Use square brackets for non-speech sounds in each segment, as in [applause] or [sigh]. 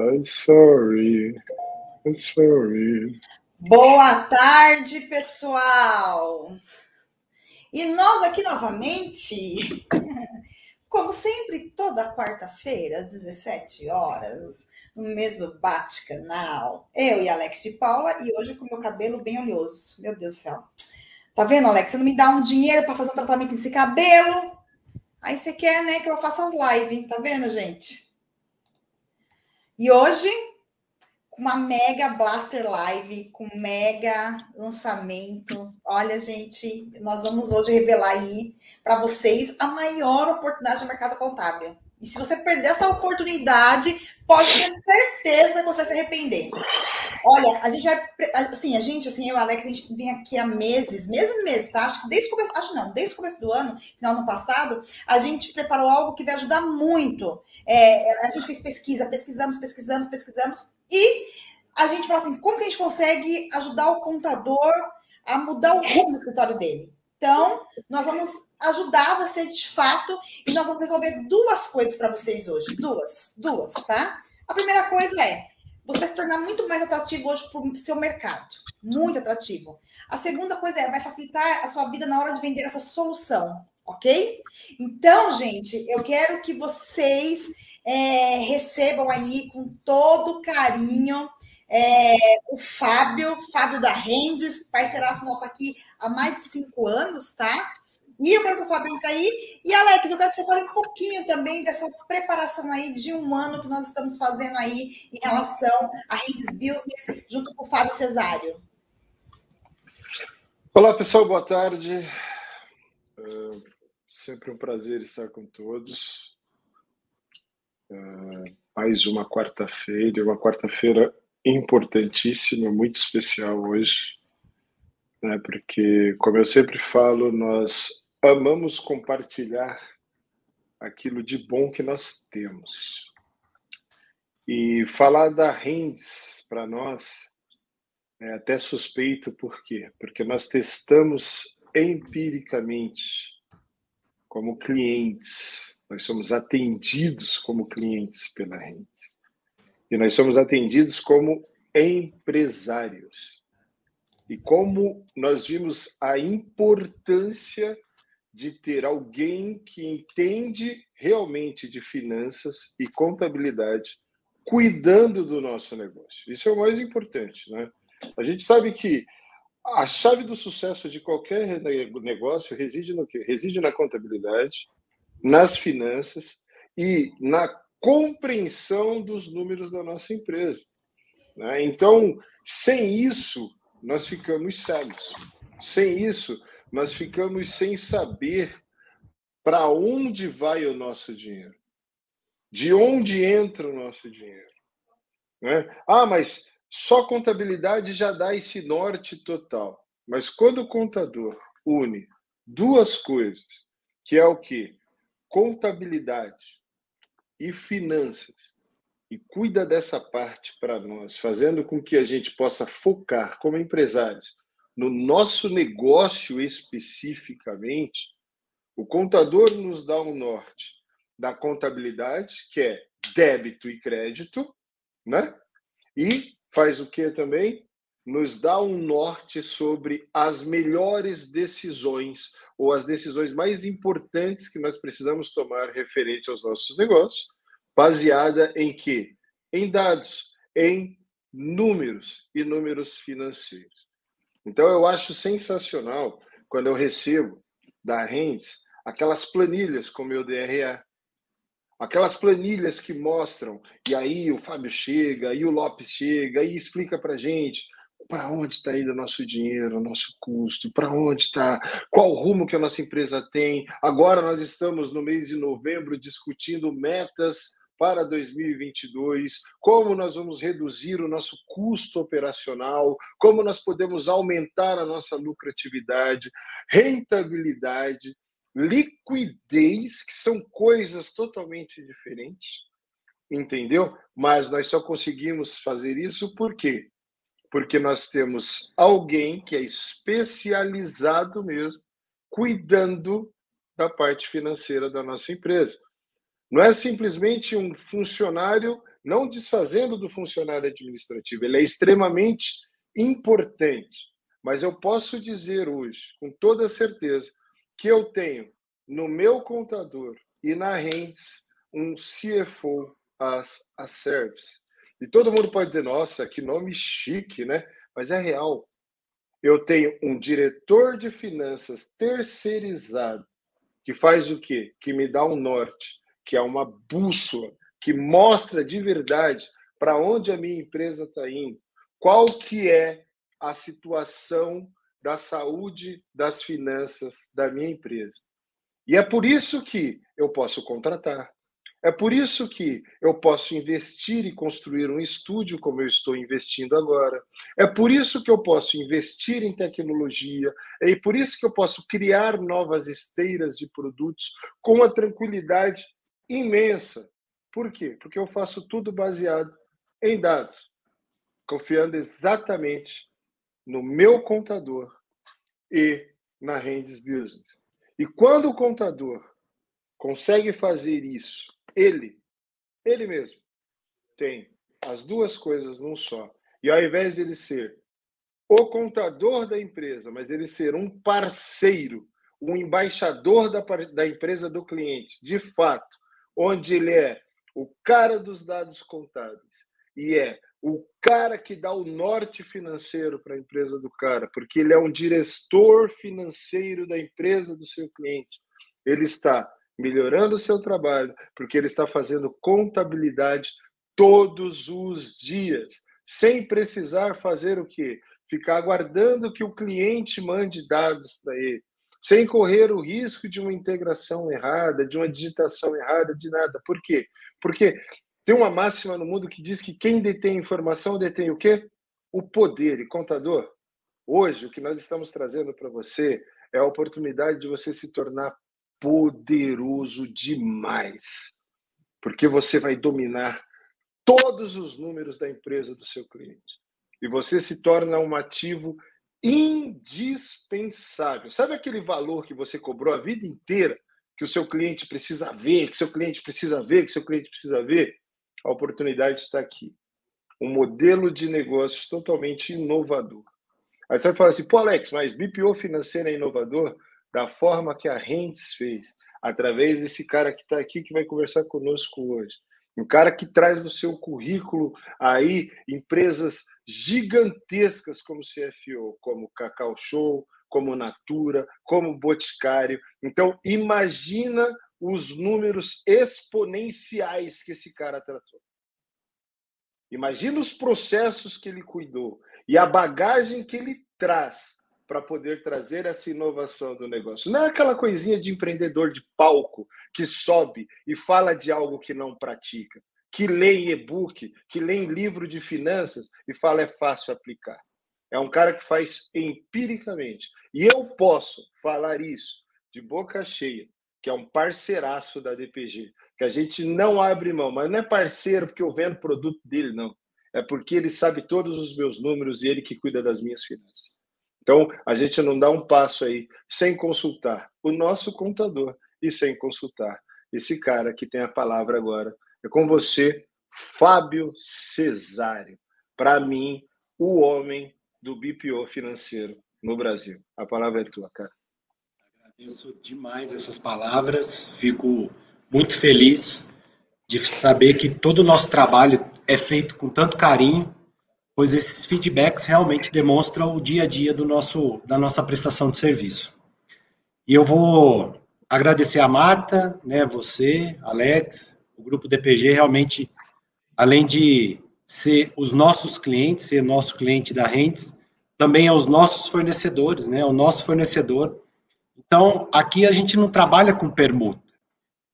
I'm sorry. I'm sorry. Boa tarde, pessoal. E nós aqui novamente, [laughs] como sempre, toda quarta-feira, às 17 horas, no mesmo bate-canal, eu e Alex de Paula, e hoje com meu cabelo bem oleoso. Meu Deus do céu. Tá vendo, Alex? Você não me dá um dinheiro para fazer um tratamento nesse cabelo? Aí você quer, né, que eu faça as lives, tá vendo, gente? E hoje, com uma mega Blaster Live, com mega lançamento. Olha, gente, nós vamos hoje revelar aí para vocês a maior oportunidade do mercado contábil. E se você perder essa oportunidade, pode ter certeza que você vai se arrepender. Olha, a gente vai. Assim, a gente, assim, eu e o Alex, a gente vem aqui há meses, meses meses, tá? Acho que desde o começo, acho não, desde o começo do ano, final do ano passado, a gente preparou algo que vai ajudar muito. É, a gente fez pesquisa, pesquisamos, pesquisamos, pesquisamos, e a gente falou assim: como que a gente consegue ajudar o contador a mudar o rumo do escritório dele? Então, nós vamos ajudar você de fato e nós vamos resolver duas coisas para vocês hoje. Duas, duas, tá? A primeira coisa é você vai se tornar muito mais atrativo hoje para o seu mercado. Muito atrativo. A segunda coisa é vai facilitar a sua vida na hora de vender essa solução, ok? Então, gente, eu quero que vocês é, recebam aí com todo carinho é, o Fábio, Fábio da Rendes, parceiraço nosso aqui há mais de cinco anos, tá? E eu quero que o Fábio entre aí. E, Alex, eu quero que você fale um pouquinho também dessa preparação aí de um ano que nós estamos fazendo aí em relação a Rendes Business, junto com o Fábio Cesário. Olá, pessoal, boa tarde. Uh, sempre um prazer estar com todos. Uh, mais uma quarta-feira, uma quarta-feira importantíssima, muito especial hoje, né? porque, como eu sempre falo, nós amamos compartilhar aquilo de bom que nós temos. E falar da Rendes para nós é até suspeito, por quê? Porque nós testamos empiricamente como clientes, nós somos atendidos como clientes pela Rendes. E nós somos atendidos como empresários. E como nós vimos a importância de ter alguém que entende realmente de finanças e contabilidade cuidando do nosso negócio. Isso é o mais importante, né? A gente sabe que a chave do sucesso de qualquer negócio reside no quê? Reside na contabilidade, nas finanças e na compreensão dos números da nossa empresa. Né? Então, sem isso, nós ficamos cegos. Sem isso, nós ficamos sem saber para onde vai o nosso dinheiro, de onde entra o nosso dinheiro. Né? Ah, mas só contabilidade já dá esse norte total. Mas quando o contador une duas coisas, que é o que? Contabilidade e finanças e cuida dessa parte para nós, fazendo com que a gente possa focar como empresários no nosso negócio especificamente, o contador nos dá um norte da contabilidade, que é débito e crédito, né? E faz o que também? Nos dá um norte sobre as melhores decisões ou as decisões mais importantes que nós precisamos tomar referente aos nossos negócios, baseada em quê? Em dados, em números e números financeiros. Então eu acho sensacional quando eu recebo da Rendes aquelas planilhas com meu DRE, aquelas planilhas que mostram, e aí o Fábio chega, e o Lopes chega, e explica para gente para onde está indo o nosso dinheiro, o nosso custo, para onde está, qual rumo que a nossa empresa tem. Agora nós estamos no mês de novembro discutindo metas para 2022, como nós vamos reduzir o nosso custo operacional, como nós podemos aumentar a nossa lucratividade, rentabilidade, liquidez, que são coisas totalmente diferentes, entendeu? Mas nós só conseguimos fazer isso por quê? porque nós temos alguém que é especializado mesmo, cuidando da parte financeira da nossa empresa. Não é simplesmente um funcionário não desfazendo do funcionário administrativo, ele é extremamente importante. Mas eu posso dizer hoje, com toda certeza, que eu tenho no meu contador e na Rendes um CFO as a service. E todo mundo pode dizer, nossa, que nome chique, né? Mas é real. Eu tenho um diretor de finanças terceirizado que faz o quê? Que me dá um norte, que é uma bússola, que mostra de verdade para onde a minha empresa está indo, qual que é a situação da saúde das finanças da minha empresa. E é por isso que eu posso contratar. É por isso que eu posso investir e construir um estúdio como eu estou investindo agora. É por isso que eu posso investir em tecnologia. É por isso que eu posso criar novas esteiras de produtos com uma tranquilidade imensa. Por quê? Porque eu faço tudo baseado em dados, confiando exatamente no meu contador e na Rendes Business. E quando o contador consegue fazer isso, ele, ele mesmo, tem as duas coisas num só. E ao invés de ele ser o contador da empresa, mas ele ser um parceiro, um embaixador da, da empresa do cliente, de fato, onde ele é o cara dos dados contábeis e é o cara que dá o norte financeiro para a empresa do cara, porque ele é um diretor financeiro da empresa do seu cliente. Ele está melhorando o seu trabalho, porque ele está fazendo contabilidade todos os dias, sem precisar fazer o quê? Ficar aguardando que o cliente mande dados para ele, sem correr o risco de uma integração errada, de uma digitação errada, de nada. Por quê? Porque tem uma máxima no mundo que diz que quem detém informação detém o quê? O poder. E contador, hoje o que nós estamos trazendo para você é a oportunidade de você se tornar poderoso demais. Porque você vai dominar todos os números da empresa do seu cliente. E você se torna um ativo indispensável. Sabe aquele valor que você cobrou a vida inteira, que o seu cliente precisa ver, que seu cliente precisa ver, que seu cliente precisa ver? a oportunidade está aqui. Um modelo de negócios totalmente inovador. Aí você vai falar assim, pô, Alex, mas BPO financeiro é inovador da forma que a Rentes fez, através desse cara que está aqui, que vai conversar conosco hoje. Um cara que traz no seu currículo aí empresas gigantescas como CFO, como Cacau Show, como Natura, como Boticário. Então, imagina os números exponenciais que esse cara tratou. Imagina os processos que ele cuidou e a bagagem que ele traz para poder trazer essa inovação do negócio. Não é aquela coisinha de empreendedor de palco que sobe e fala de algo que não pratica, que lê em e-book, que lê em livro de finanças e fala é fácil aplicar. É um cara que faz empiricamente. E eu posso falar isso de boca cheia, que é um parceiraço da DPG, que a gente não abre mão, mas não é parceiro porque eu vendo produto dele, não. É porque ele sabe todos os meus números e ele que cuida das minhas finanças. Então, a gente não dá um passo aí sem consultar o nosso contador e sem consultar esse cara que tem a palavra agora. É com você, Fábio Cesário. Para mim, o homem do BPO financeiro no Brasil. A palavra é tua, cara. Agradeço demais essas palavras, fico muito feliz de saber que todo o nosso trabalho é feito com tanto carinho, pois esses feedbacks realmente demonstram o dia a dia do nosso, da nossa prestação de serviço. E eu vou agradecer a Marta, né, você, Alex, o grupo DPG, realmente, além de ser os nossos clientes, ser nosso cliente da Rentes, também aos nossos fornecedores, né, o nosso fornecedor, então, aqui a gente não trabalha com permuta,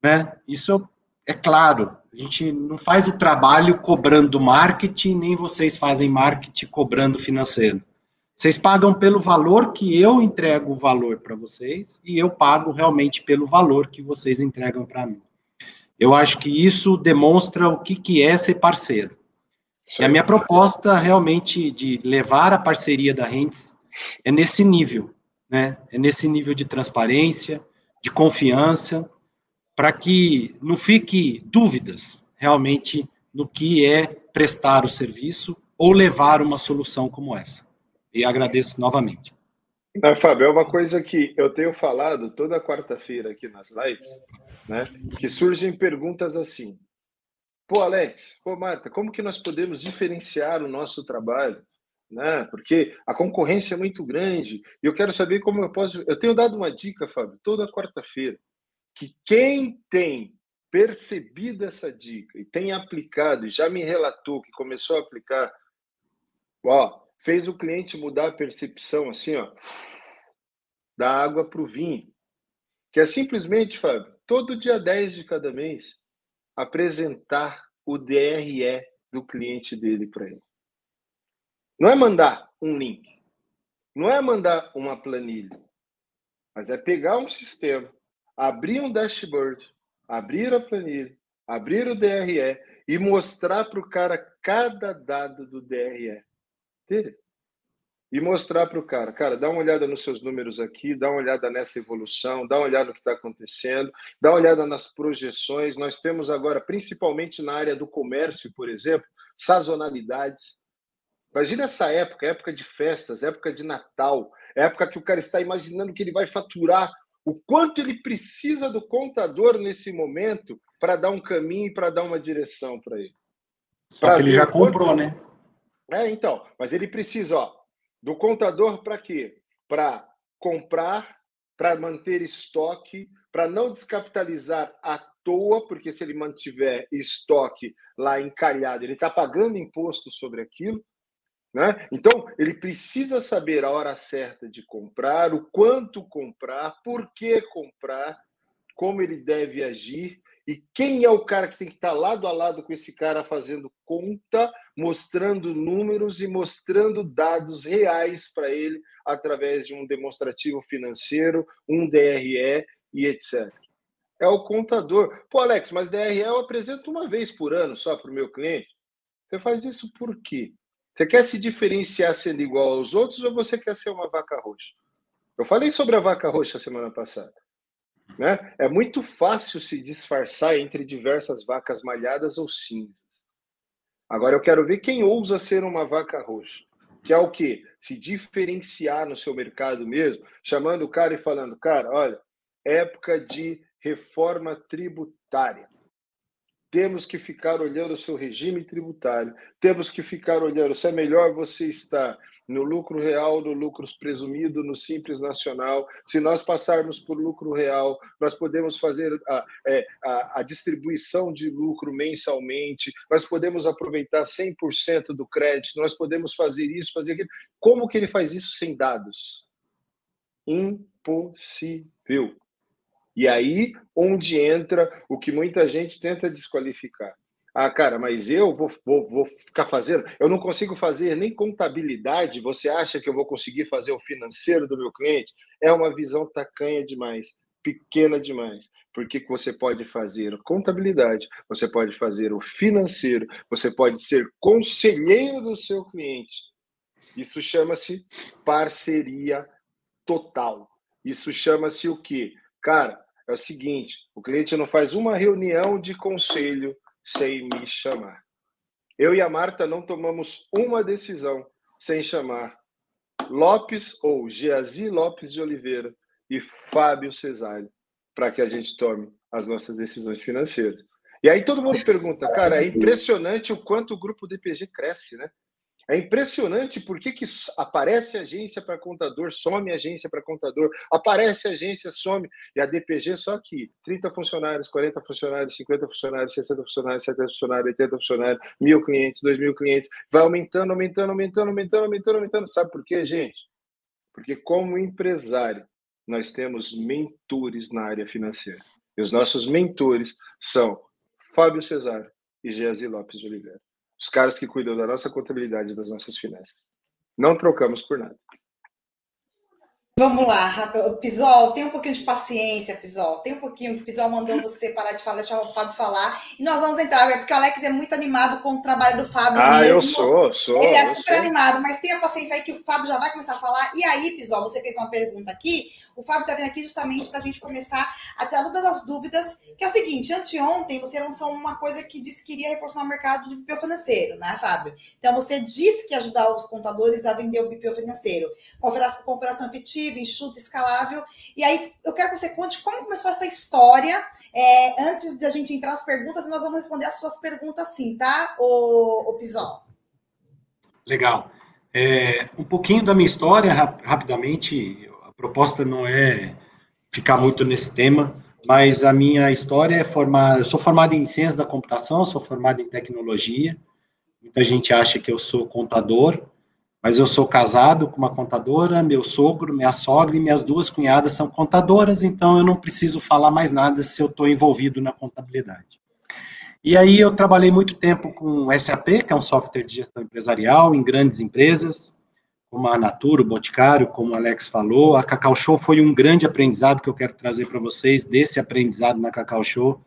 né? Isso é claro. A gente não faz o trabalho cobrando marketing, nem vocês fazem marketing cobrando financeiro. Vocês pagam pelo valor que eu entrego o valor para vocês e eu pago realmente pelo valor que vocês entregam para mim. Eu acho que isso demonstra o que, que é ser parceiro. Sim. E a minha proposta realmente de levar a parceria da Rentes é nesse nível né? É nesse nível de transparência, de confiança, para que não fique dúvidas realmente no que é prestar o serviço ou levar uma solução como essa. E agradeço novamente. Ah, Fábio, é uma coisa que eu tenho falado toda quarta-feira aqui nas lives, né? Que surgem perguntas assim. Pô, Alex, pô, Marta, como que nós podemos diferenciar o nosso trabalho? Né? Porque a concorrência é muito grande. E eu quero saber como eu posso. Eu tenho dado uma dica, Fábio, toda quarta-feira, que quem tem percebido essa dica e tem aplicado, e já me relatou que começou a aplicar, ó, fez o cliente mudar a percepção assim, ó, [sniffs] da água para o vinho. Que é simplesmente, Fábio, todo dia 10 de cada mês, apresentar o DRE do cliente dele para ele. Não é mandar um link, não é mandar uma planilha, mas é pegar um sistema, abrir um dashboard, abrir a planilha, abrir o DRE e mostrar para o cara cada dado do DRE. E mostrar para o cara, cara, dá uma olhada nos seus números aqui, dá uma olhada nessa evolução, dá uma olhada no que está acontecendo, dá uma olhada nas projeções. Nós temos agora, principalmente na área do comércio, por exemplo, sazonalidades. Imagina essa época, época de festas, época de Natal, época que o cara está imaginando que ele vai faturar, o quanto ele precisa do contador nesse momento para dar um caminho e para dar uma direção para ele. Só que ele já comprou, quanto... né? É, então, mas ele precisa, ó, do contador para quê? Para comprar, para manter estoque, para não descapitalizar à toa, porque se ele mantiver estoque lá encalhado, ele está pagando imposto sobre aquilo. Né? Então, ele precisa saber a hora certa de comprar, o quanto comprar, por que comprar, como ele deve agir e quem é o cara que tem que estar lado a lado com esse cara fazendo conta, mostrando números e mostrando dados reais para ele através de um demonstrativo financeiro, um DRE e etc. É o contador. Pô, Alex, mas DRE eu apresento uma vez por ano só para o meu cliente. Você faz isso por quê? Você quer se diferenciar sendo igual aos outros ou você quer ser uma vaca roxa? Eu falei sobre a vaca roxa semana passada. Né? É muito fácil se disfarçar entre diversas vacas malhadas ou cinzas. Agora eu quero ver quem ousa ser uma vaca roxa, que é o quê? Se diferenciar no seu mercado mesmo, chamando o cara e falando, cara, olha, época de reforma tributária. Temos que ficar olhando o seu regime tributário, temos que ficar olhando se é melhor você estar no lucro real, no lucro presumido, no Simples Nacional. Se nós passarmos por lucro real, nós podemos fazer a, é, a, a distribuição de lucro mensalmente, nós podemos aproveitar 100% do crédito, nós podemos fazer isso, fazer aquilo. Como que ele faz isso sem dados? Impossível. E aí onde entra o que muita gente tenta desqualificar ah, cara, mas eu vou, vou, vou ficar fazendo. Eu não consigo fazer nem contabilidade. Você acha que eu vou conseguir fazer o financeiro do meu cliente? É uma visão tacanha demais, pequena demais. Porque você pode fazer contabilidade, você pode fazer o financeiro, você pode ser conselheiro do seu cliente. Isso chama-se parceria total. Isso chama-se o quê? Cara, é o seguinte: o cliente não faz uma reunião de conselho sem me chamar. Eu e a Marta não tomamos uma decisão sem chamar Lopes ou Geazi Lopes de Oliveira e Fábio Cesário para que a gente tome as nossas decisões financeiras. E aí todo mundo pergunta, cara, é impressionante o quanto o grupo DPG cresce, né? É impressionante porque que aparece agência para contador, some agência para contador, aparece agência, some, e a DPG só aqui, 30 funcionários, 40 funcionários, 50 funcionários, 60 funcionários, 70 funcionários, 80 funcionários, mil clientes, dois mil clientes, vai aumentando, aumentando, aumentando, aumentando, aumentando, aumentando. Sabe por quê, gente? Porque como empresário, nós temos mentores na área financeira. E os nossos mentores são Fábio Cesário e Geazi Lopes de Oliveira os caras que cuidam da nossa contabilidade das nossas finanças. Não trocamos por nada. Vamos lá, Pisol, tem um pouquinho de paciência, Pisol. Tem um pouquinho. O Pisol mandou você parar de falar, deixar o Fábio falar. E nós vamos entrar, porque o Alex é muito animado com o trabalho do Fábio ah, mesmo. eu sou, sou. Ele é super sou. animado, mas tenha paciência aí que o Fábio já vai começar a falar. E aí, Pisol, você fez uma pergunta aqui. O Fábio está vindo aqui justamente para a gente começar a tirar todas as dúvidas. Que é o seguinte: anteontem você lançou uma coisa que disse que iria reforçar o mercado de BPO financeiro, né, Fábio? Então você disse que ia ajudar os contadores a vender o BPO financeiro. Com operação efetiva, enxuta, escalar e aí eu quero que você conte como começou essa história. É, antes da gente entrar nas perguntas, nós vamos responder as suas perguntas sim, tá, o, o? Legal. É, um pouquinho da minha história, rapidamente, a proposta não é ficar muito nesse tema, mas a minha história é formar. Eu sou formado em ciência da computação, sou formado em tecnologia. Muita gente acha que eu sou contador, mas eu sou casado com uma contadora, meu sogro, minha sogra e minhas duas cunhadas são contadoras, então eu não preciso falar mais nada se eu estou envolvido na contabilidade. E aí eu trabalhei muito tempo com SAP, que é um software de gestão empresarial, em grandes empresas, como a Natura, o Boticário, como o Alex falou. A Cacau Show foi um grande aprendizado que eu quero trazer para vocês, desse aprendizado na Cacau Show.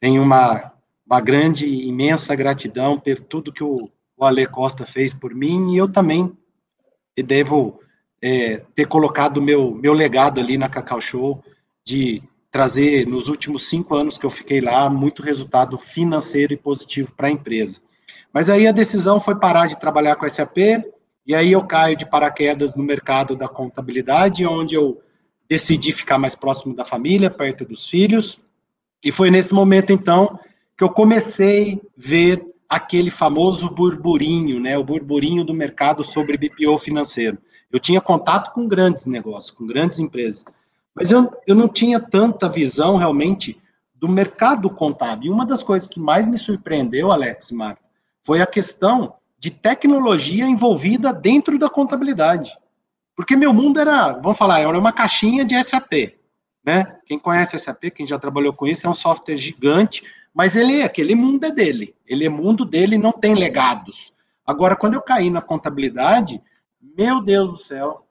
Tenho uma, uma grande, imensa gratidão por tudo que o o Ale Costa fez por mim, e eu também devo é, ter colocado meu, meu legado ali na Cacau Show, de trazer, nos últimos cinco anos que eu fiquei lá, muito resultado financeiro e positivo para a empresa. Mas aí a decisão foi parar de trabalhar com SAP, e aí eu caio de paraquedas no mercado da contabilidade, onde eu decidi ficar mais próximo da família, perto dos filhos, e foi nesse momento, então, que eu comecei a ver aquele famoso burburinho, né, o burburinho do mercado sobre BPO financeiro. Eu tinha contato com grandes negócios, com grandes empresas, mas eu, eu não tinha tanta visão realmente do mercado contábil. E uma das coisas que mais me surpreendeu, Alex e Marta, foi a questão de tecnologia envolvida dentro da contabilidade. Porque meu mundo era, vamos falar, era uma caixinha de SAP. Né? Quem conhece SAP, quem já trabalhou com isso, é um software gigante, mas ele, aquele mundo é dele. Ele é mundo dele, não tem legados. Agora, quando eu caí na contabilidade, meu Deus do céu,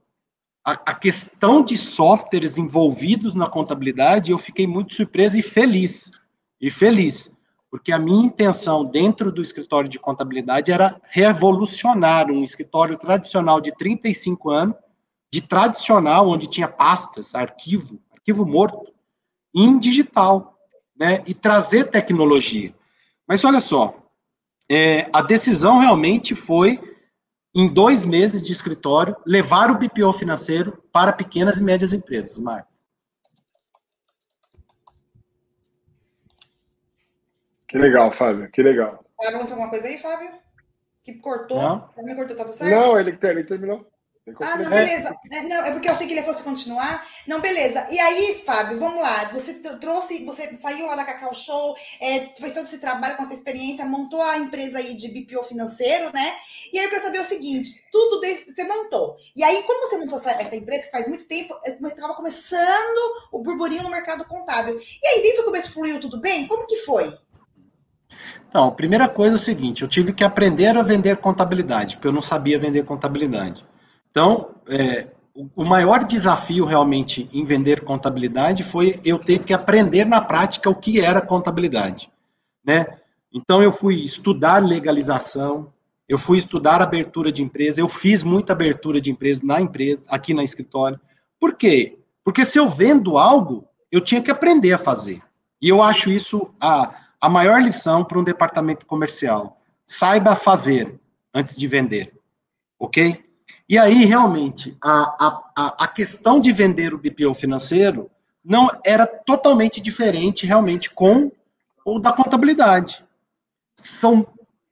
a, a, questão de softwares envolvidos na contabilidade, eu fiquei muito surpreso e feliz. E feliz. Porque a minha intenção dentro do escritório de contabilidade era revolucionar um escritório tradicional de 35 anos, de tradicional, onde tinha pastas, arquivo, arquivo morto, em digital né, e trazer tecnologia. Mas olha só, é, a decisão realmente foi, em dois meses de escritório, levar o BPO financeiro para pequenas e médias empresas, Marco. Que legal, Fábio, que legal. Aconteceu alguma coisa aí, Fábio? Que cortou? Não, me cortou, tá tudo certo? Não, ele, ele terminou. Ah, não, beleza. É, não, é porque eu achei que ele fosse continuar. Não, beleza. E aí, Fábio, vamos lá. Você trouxe, você saiu lá da Cacau Show, é, fez todo esse trabalho com essa experiência, montou a empresa aí de BPO financeiro, né? E aí eu quero saber o seguinte: tudo desde você montou. E aí, quando você montou essa, essa empresa, que faz muito tempo, estava começando o burburinho no mercado contábil. E aí, desde o começo fluiu tudo bem? Como que foi? Então, a primeira coisa é o seguinte: eu tive que aprender a vender contabilidade, porque eu não sabia vender contabilidade. Então, é, o maior desafio realmente em vender contabilidade foi eu ter que aprender na prática o que era contabilidade, né? Então eu fui estudar legalização, eu fui estudar abertura de empresa, eu fiz muita abertura de empresa na empresa, aqui na escritório. Por quê? Porque se eu vendo algo, eu tinha que aprender a fazer. E eu acho isso a, a maior lição para um departamento comercial. Saiba fazer antes de vender, ok? E aí, realmente, a, a, a questão de vender o BPO financeiro não era totalmente diferente, realmente, com o da contabilidade. São,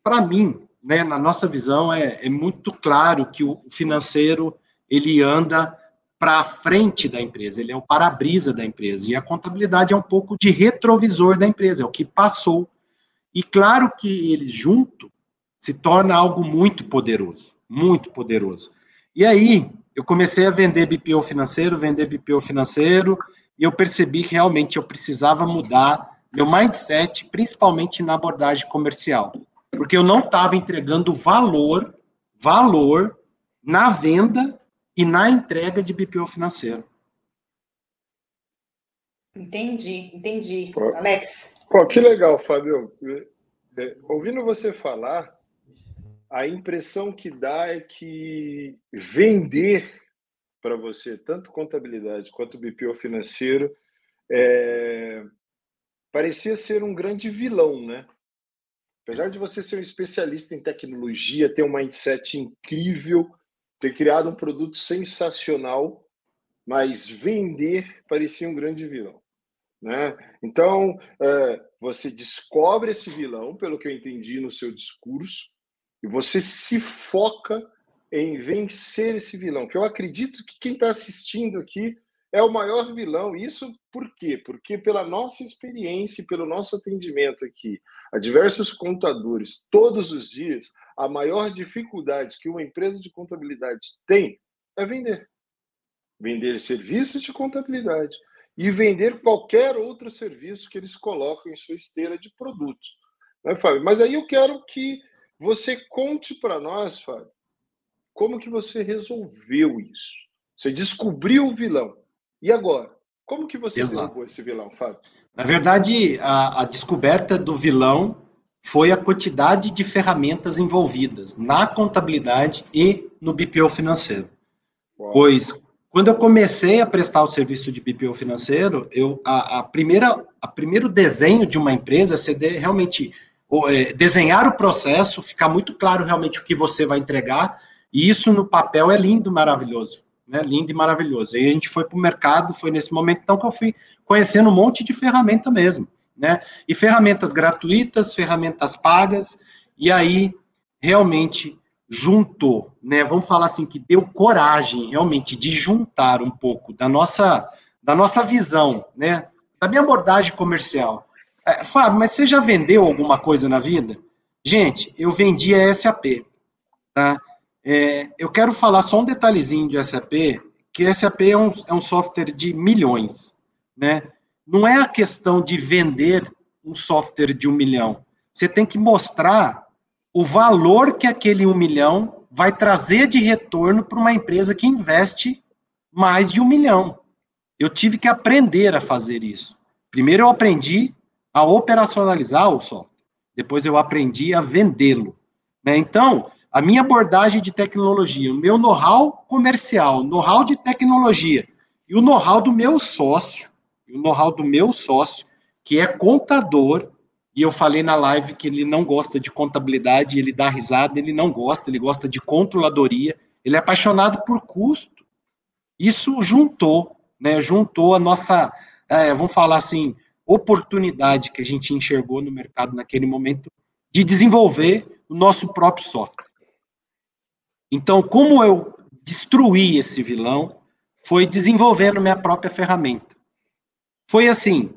para mim, né, na nossa visão, é, é muito claro que o financeiro ele anda para frente da empresa, ele é o para-brisa da empresa, e a contabilidade é um pouco de retrovisor da empresa, é o que passou. E claro que eles junto se torna algo muito poderoso, muito poderoso. E aí, eu comecei a vender BPO financeiro, vender BPO financeiro, e eu percebi que realmente eu precisava mudar meu mindset, principalmente na abordagem comercial. Porque eu não estava entregando valor, valor na venda e na entrega de BPO financeiro. Entendi, entendi. Pô, Alex. Pô, que legal, Fábio. É, ouvindo você falar, a impressão que dá é que vender para você, tanto contabilidade quanto BPO financeiro, é, parecia ser um grande vilão, né? Apesar de você ser um especialista em tecnologia, ter um mindset incrível, ter criado um produto sensacional, mas vender parecia um grande vilão. Né? Então, é, você descobre esse vilão, pelo que eu entendi no seu discurso, e você se foca em vencer esse vilão, que eu acredito que quem está assistindo aqui é o maior vilão. Isso por quê? Porque pela nossa experiência e pelo nosso atendimento aqui a diversos contadores todos os dias, a maior dificuldade que uma empresa de contabilidade tem é vender. Vender serviços de contabilidade e vender qualquer outro serviço que eles colocam em sua esteira de produtos. Né, Fábio? Mas aí eu quero que você conte para nós, Fábio, como que você resolveu isso? Você descobriu o vilão. E agora? Como que você Exato. derrubou esse vilão, Fábio? Na verdade, a, a, descoberta do vilão foi a quantidade de ferramentas envolvidas na contabilidade e no BPO financeiro. Uau. Pois, quando eu comecei a prestar o serviço de BPO financeiro, eu, a, a primeira, a primeiro desenho de uma empresa é ser de, realmente desenhar o processo, ficar muito claro realmente o que você vai entregar, e isso no papel é lindo, maravilhoso. Né, lindo e maravilhoso. E a gente foi para o mercado, foi nesse momento então que eu fui conhecendo um monte de ferramenta mesmo, né? E ferramentas gratuitas, ferramentas pagas, e aí realmente juntou, né? Vamos falar assim que deu coragem realmente de juntar um pouco da nossa da nossa visão, né? Da minha abordagem comercial. É, Fábio, mas você já vendeu alguma coisa na vida? Gente, eu vendi a SAP, tá? É, eu quero falar só um detalhezinho de SAP, que SAP é um, é um software de milhões, né? Não é a questão de vender um software de um milhão. Você tem que mostrar o valor que aquele um milhão vai trazer de retorno para uma empresa que investe mais de um milhão. Eu tive que aprender a fazer isso. Primeiro eu aprendi a operacionalizar o software. Depois eu aprendi a vendê-lo. Né? Então, a minha abordagem de tecnologia, o meu know-how comercial, know-how de tecnologia e o know-how do meu sócio, o know-how do meu sócio, que é contador, e eu falei na live que ele não gosta de contabilidade, ele dá risada, ele não gosta, ele gosta de controladoria, ele é apaixonado por custo. Isso juntou, né, juntou a nossa, é, vamos falar assim, oportunidade que a gente enxergou no mercado naquele momento de desenvolver o nosso próprio software. Então, como eu destruí esse vilão, foi desenvolvendo minha própria ferramenta. Foi assim,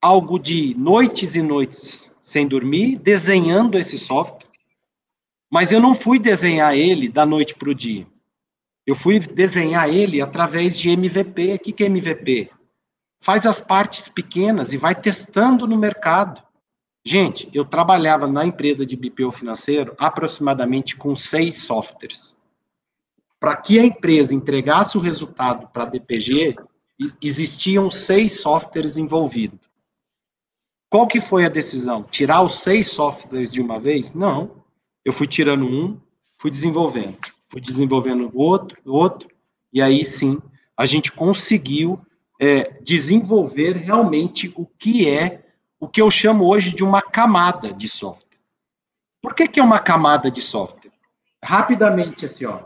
algo de noites e noites sem dormir, desenhando esse software, mas eu não fui desenhar ele da noite para o dia. Eu fui desenhar ele através de MVP. O que é MVP? Faz as partes pequenas e vai testando no mercado. Gente, eu trabalhava na empresa de BPO financeiro aproximadamente com seis softwares para que a empresa entregasse o resultado para a DPG, existiam seis softwares envolvidos. Qual que foi a decisão? Tirar os seis softwares de uma vez? Não. Eu fui tirando um, fui desenvolvendo, fui desenvolvendo outro, outro, e aí sim a gente conseguiu é, desenvolver realmente o que é o que eu chamo hoje de uma camada de software. Por que, que é uma camada de software? Rapidamente, assim, ó,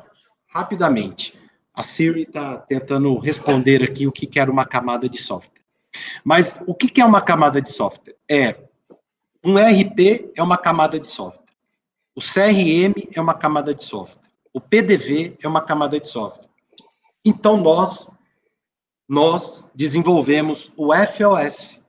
rapidamente. A Siri está tentando responder aqui o que, que era uma camada de software. Mas o que, que é uma camada de software? É um RP é uma camada de software. O CRM é uma camada de software. O PDV é uma camada de software. Então nós nós desenvolvemos o FOS.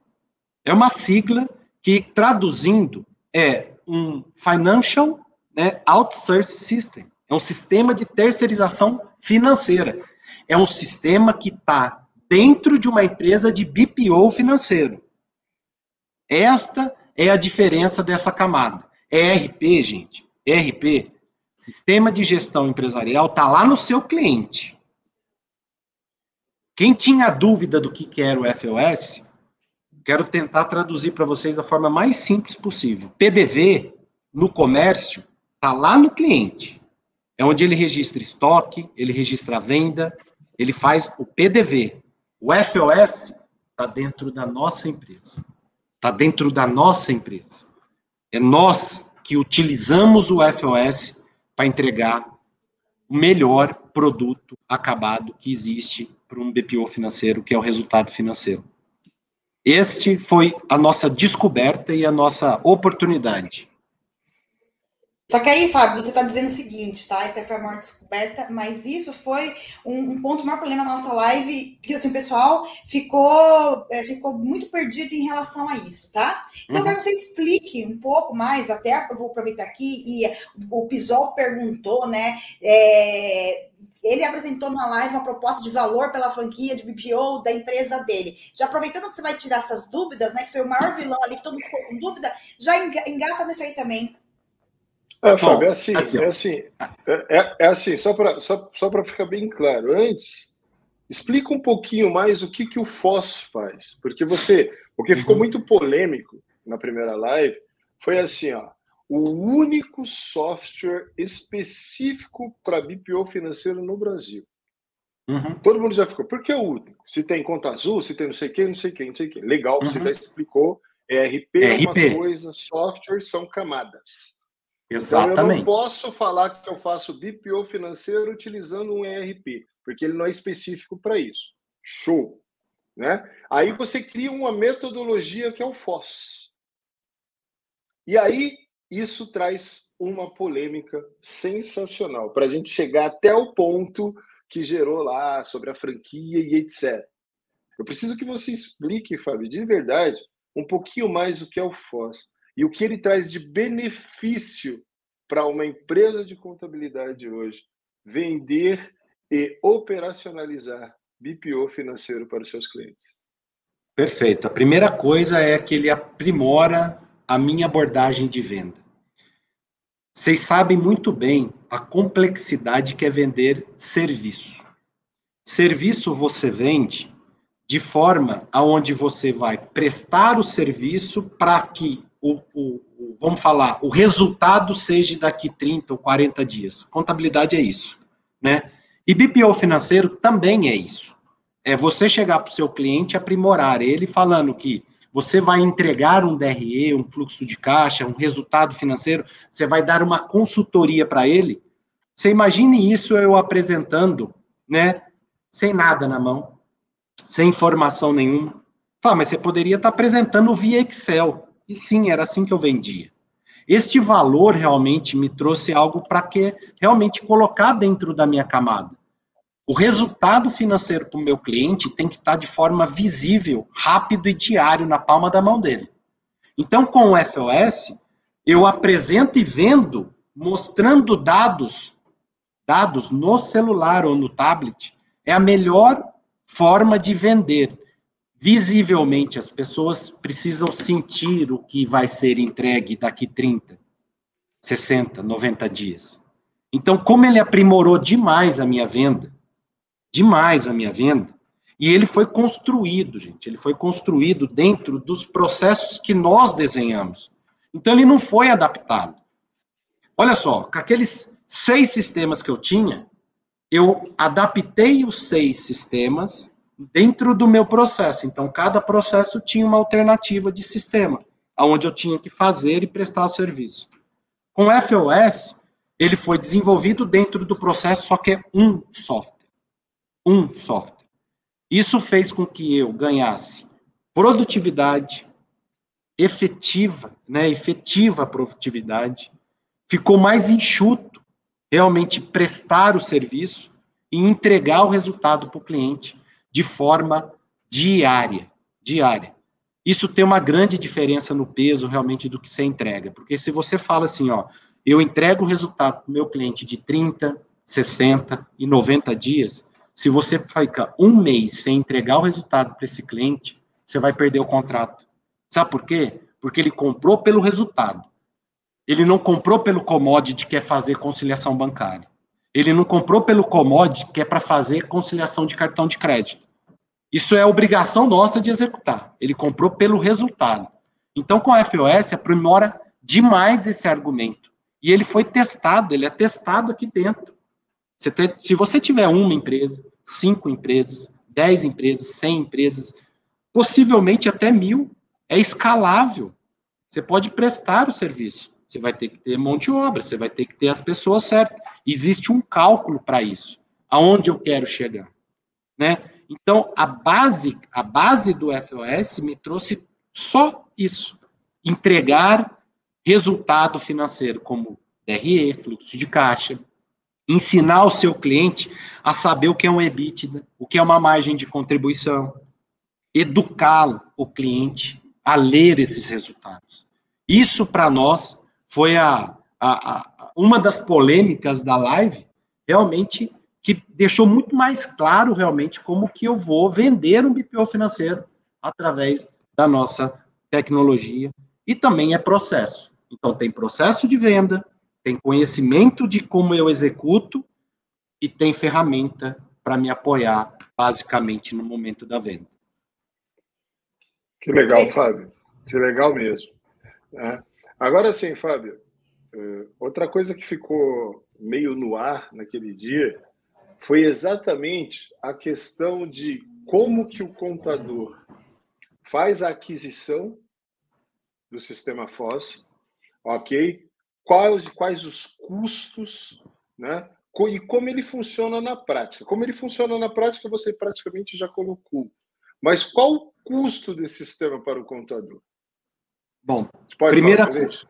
É uma sigla que traduzindo é um Financial né, Outsource System. É um sistema de terceirização financeira. É um sistema que está dentro de uma empresa de BPO financeiro. Esta é a diferença dessa camada. ERP, gente, ERP, Sistema de Gestão Empresarial, está lá no seu cliente. Quem tinha dúvida do que, que era o FOS, quero tentar traduzir para vocês da forma mais simples possível. PDV, no comércio, está lá no cliente. É onde ele registra estoque, ele registra a venda, ele faz o PDV. O FOS está dentro da nossa empresa. Está dentro da nossa empresa. É nós que utilizamos o FOS para entregar o melhor produto acabado que existe para um BPO financeiro, que é o resultado financeiro. Este foi a nossa descoberta e a nossa oportunidade. Só que aí, Fábio, você está dizendo o seguinte, tá? Essa foi a maior descoberta, mas isso foi um, um ponto, maior problema da nossa live, que assim, o pessoal ficou, é, ficou muito perdido em relação a isso, tá? Então, uhum. eu quero que você explique um pouco mais, até eu vou aproveitar aqui, e o Pisol perguntou, né? É, ele apresentou numa live uma proposta de valor pela franquia de BPO da empresa dele. Já aproveitando que você vai tirar essas dúvidas, né? Que foi o maior vilão ali, que todo mundo ficou com dúvida, já engata nisso aí também. É, Fábio, é assim, assim, é assim, é, é, é assim, só para só, só ficar bem claro, antes, explica um pouquinho mais o que, que o FOS faz, porque você, o que ficou uhum. muito polêmico na primeira live foi assim, ó, o único software específico para BPO financeiro no Brasil. Uhum. Todo mundo já ficou, por que o único? Se tem conta azul, se tem não sei quem, não sei quem, não sei quem. Legal, uhum. você já explicou, ERP é uma coisa, software são camadas. Exatamente. Então, eu não posso falar que eu faço BPO financeiro utilizando um ERP, porque ele não é específico para isso. Show. Né? Aí você cria uma metodologia que é o FOS. E aí isso traz uma polêmica sensacional para a gente chegar até o ponto que gerou lá sobre a franquia e etc. Eu preciso que você explique, Fábio, de verdade, um pouquinho mais o que é o FOS e o que ele traz de benefício para uma empresa de contabilidade hoje vender e operacionalizar BPO financeiro para os seus clientes? Perfeito. A primeira coisa é que ele aprimora a minha abordagem de venda. Vocês sabem muito bem a complexidade que é vender serviço. Serviço você vende de forma aonde você vai prestar o serviço para que o, o, o, vamos falar, o resultado seja daqui 30 ou 40 dias. Contabilidade é isso, né? E BPO financeiro também é isso. É você chegar para o seu cliente, aprimorar ele, falando que você vai entregar um DRE, um fluxo de caixa, um resultado financeiro, você vai dar uma consultoria para ele. Você imagine isso eu apresentando, né? Sem nada na mão, sem informação nenhuma. Fala, mas você poderia estar apresentando via Excel. E sim, era assim que eu vendia. Este valor realmente me trouxe algo para que realmente colocar dentro da minha camada. O resultado financeiro para o meu cliente tem que estar de forma visível, rápido e diário na palma da mão dele. Então, com o FOS, eu apresento e vendo, mostrando dados, dados no celular ou no tablet, é a melhor forma de vender visivelmente as pessoas precisam sentir o que vai ser entregue daqui 30, 60, 90 dias. Então, como ele aprimorou demais a minha venda, demais a minha venda, e ele foi construído, gente, ele foi construído dentro dos processos que nós desenhamos. Então, ele não foi adaptado. Olha só, com aqueles seis sistemas que eu tinha, eu adaptei os seis sistemas dentro do meu processo. Então, cada processo tinha uma alternativa de sistema, aonde eu tinha que fazer e prestar o serviço. Com FOS, ele foi desenvolvido dentro do processo, só que é um software. Um software. Isso fez com que eu ganhasse produtividade efetiva, né, efetiva produtividade, ficou mais enxuto realmente prestar o serviço e entregar o resultado para o cliente de forma diária, diária. Isso tem uma grande diferença no peso realmente do que você entrega, porque se você fala assim, ó, eu entrego o resultado para o meu cliente de 30, 60 e 90 dias, se você fica um mês sem entregar o resultado para esse cliente, você vai perder o contrato. Sabe por quê? Porque ele comprou pelo resultado. Ele não comprou pelo commodity que é fazer conciliação bancária. Ele não comprou pelo commodity que é para fazer conciliação de cartão de crédito. Isso é obrigação nossa de executar. Ele comprou pelo resultado. Então, com a FOS, aprimora demais esse argumento. E ele foi testado, ele é testado aqui dentro. Você se você tiver uma empresa, cinco empresas, dez empresas, cem empresas, possivelmente até mil, é escalável. Você pode prestar o serviço. Você vai ter que ter mão de obra, você vai ter que ter as pessoas certas. Existe um cálculo para isso. Aonde eu quero chegar, né? Então, a base, a base do FOS me trouxe só isso: entregar resultado financeiro como DRE, fluxo de caixa, ensinar o seu cliente a saber o que é um EBITDA, o que é uma margem de contribuição, educá-lo, o cliente, a ler esses resultados. Isso, para nós, foi a, a, a, uma das polêmicas da live, realmente, que deixou muito mais claro, realmente, como que eu vou vender um BPO financeiro através da nossa tecnologia, e também é processo. Então, tem processo de venda, tem conhecimento de como eu executo e tem ferramenta para me apoiar, basicamente, no momento da venda. Que legal, Fábio. Que legal mesmo. É. Agora sim, Fábio, é, outra coisa que ficou meio no ar naquele dia foi exatamente a questão de como que o contador faz a aquisição do sistema FOS, ok? Quais, quais os custos, né? E como ele funciona na prática. Como ele funciona na prática, você praticamente já colocou. Mas qual o custo desse sistema para o contador? Bom, primeira coisa.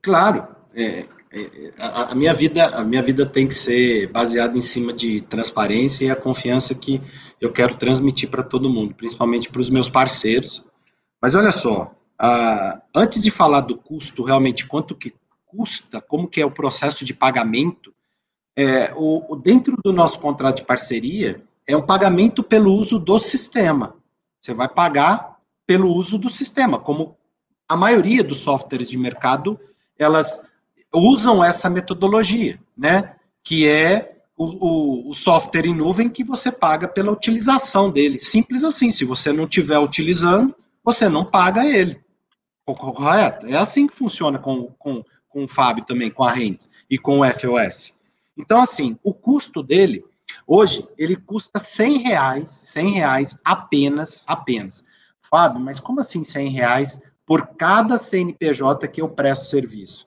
Claro, é, é, a, a, minha vida, a minha vida tem que ser baseada em cima de transparência e a confiança que eu quero transmitir para todo mundo, principalmente para os meus parceiros. Mas olha só, antes de falar do custo, realmente quanto que custa, como que é o processo de pagamento, é, o, o, dentro do nosso contrato de parceria, é um pagamento pelo uso do sistema. Você vai pagar pelo uso do sistema, como a maioria dos softwares de mercado, elas usam essa metodologia, né? Que é o, o, o, software em nuvem que você paga pela utilização dele. Simples assim. Se você não estiver utilizando, você não paga ele. Correto? É assim que funciona com, com, com o Fábio também, com a Rendes e com o FOS. Então, assim, o custo dele, hoje, ele custa 100 reais, 100 reais apenas, apenas. Fábio, mas como assim 100 reais por cada CNPJ que eu presto serviço?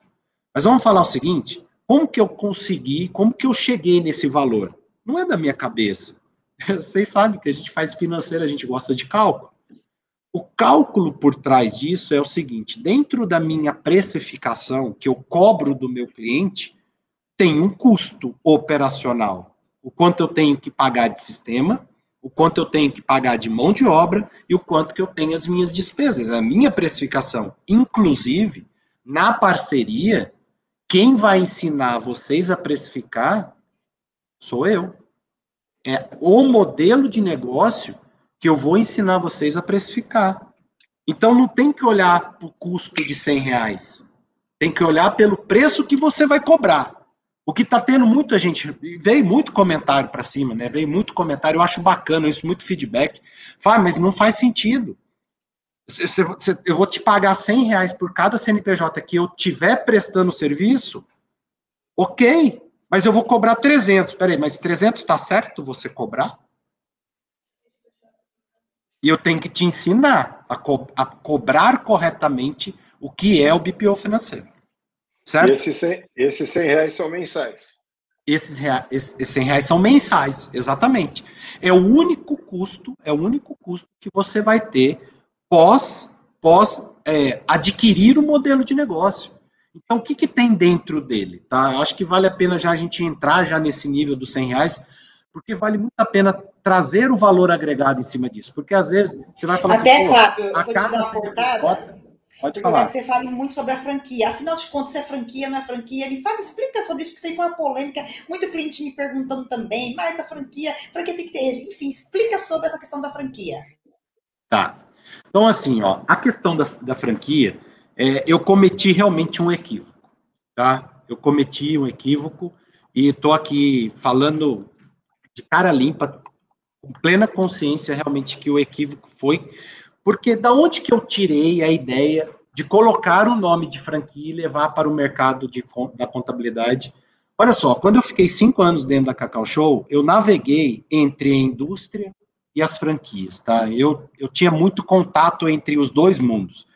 Mas vamos falar o seguinte, como que eu consegui, como que eu cheguei nesse valor? Não é da minha cabeça. [laughs] Vocês sabem que a gente faz financeiro, a gente gosta de cálculo. O cálculo por trás disso é o seguinte: dentro da minha precificação que eu cobro do meu cliente, tem um custo operacional. O quanto eu tenho que pagar de sistema, o quanto eu tenho que pagar de mão de obra e o quanto que eu tenho as minhas despesas, a minha precificação. Inclusive, na parceria, quem vai ensinar vocês a precificar sou eu. É o modelo de negócio que eu vou ensinar vocês a precificar. Então não tem que olhar para o custo de 100 reais. Tem que olhar pelo preço que você vai cobrar. O que está tendo muita gente, veio muito comentário para cima, né? Veio muito comentário, eu acho bacana isso, muito feedback. Fala, mas não faz sentido. Eu vou te pagar 100 reais por cada CNPJ que eu tiver prestando serviço, ok, mas eu vou cobrar 300. Peraí, mas 300 está certo você cobrar? E eu tenho que te ensinar a, co a cobrar corretamente o que é o BPO financeiro. Certo? E esses 100, esses 100 reais são mensais. Esses, rea, esses 100 reais são mensais, exatamente. É o único custo, é o único custo que você vai ter pós, pós é, adquirir o modelo de negócio. Então, o que, que tem dentro dele? Tá? Eu acho que vale a pena já a gente entrar já nesse nível dos 100 reais, porque vale muito a pena trazer o valor agregado em cima disso. Porque às vezes você vai falar Até, assim, Fábio, eu vou te dar uma cortada. Pode falar. Que você fale muito sobre a franquia. Afinal de contas, se é franquia, não é franquia. Me fala, explica sobre isso, porque isso aí foi uma polêmica. Muito cliente me perguntando também. Marta, franquia, franquia tem que ter. Enfim, explica sobre essa questão da franquia. Tá. Então, assim, ó, a questão da, da franquia, é, eu cometi realmente um equívoco, tá? Eu cometi um equívoco e estou aqui falando de cara limpa, com plena consciência realmente que o equívoco foi, porque da onde que eu tirei a ideia de colocar o nome de franquia e levar para o mercado de, da contabilidade? Olha só, quando eu fiquei cinco anos dentro da Cacau Show, eu naveguei entre a indústria e as franquias, tá? Eu, eu tinha muito contato entre os dois mundos,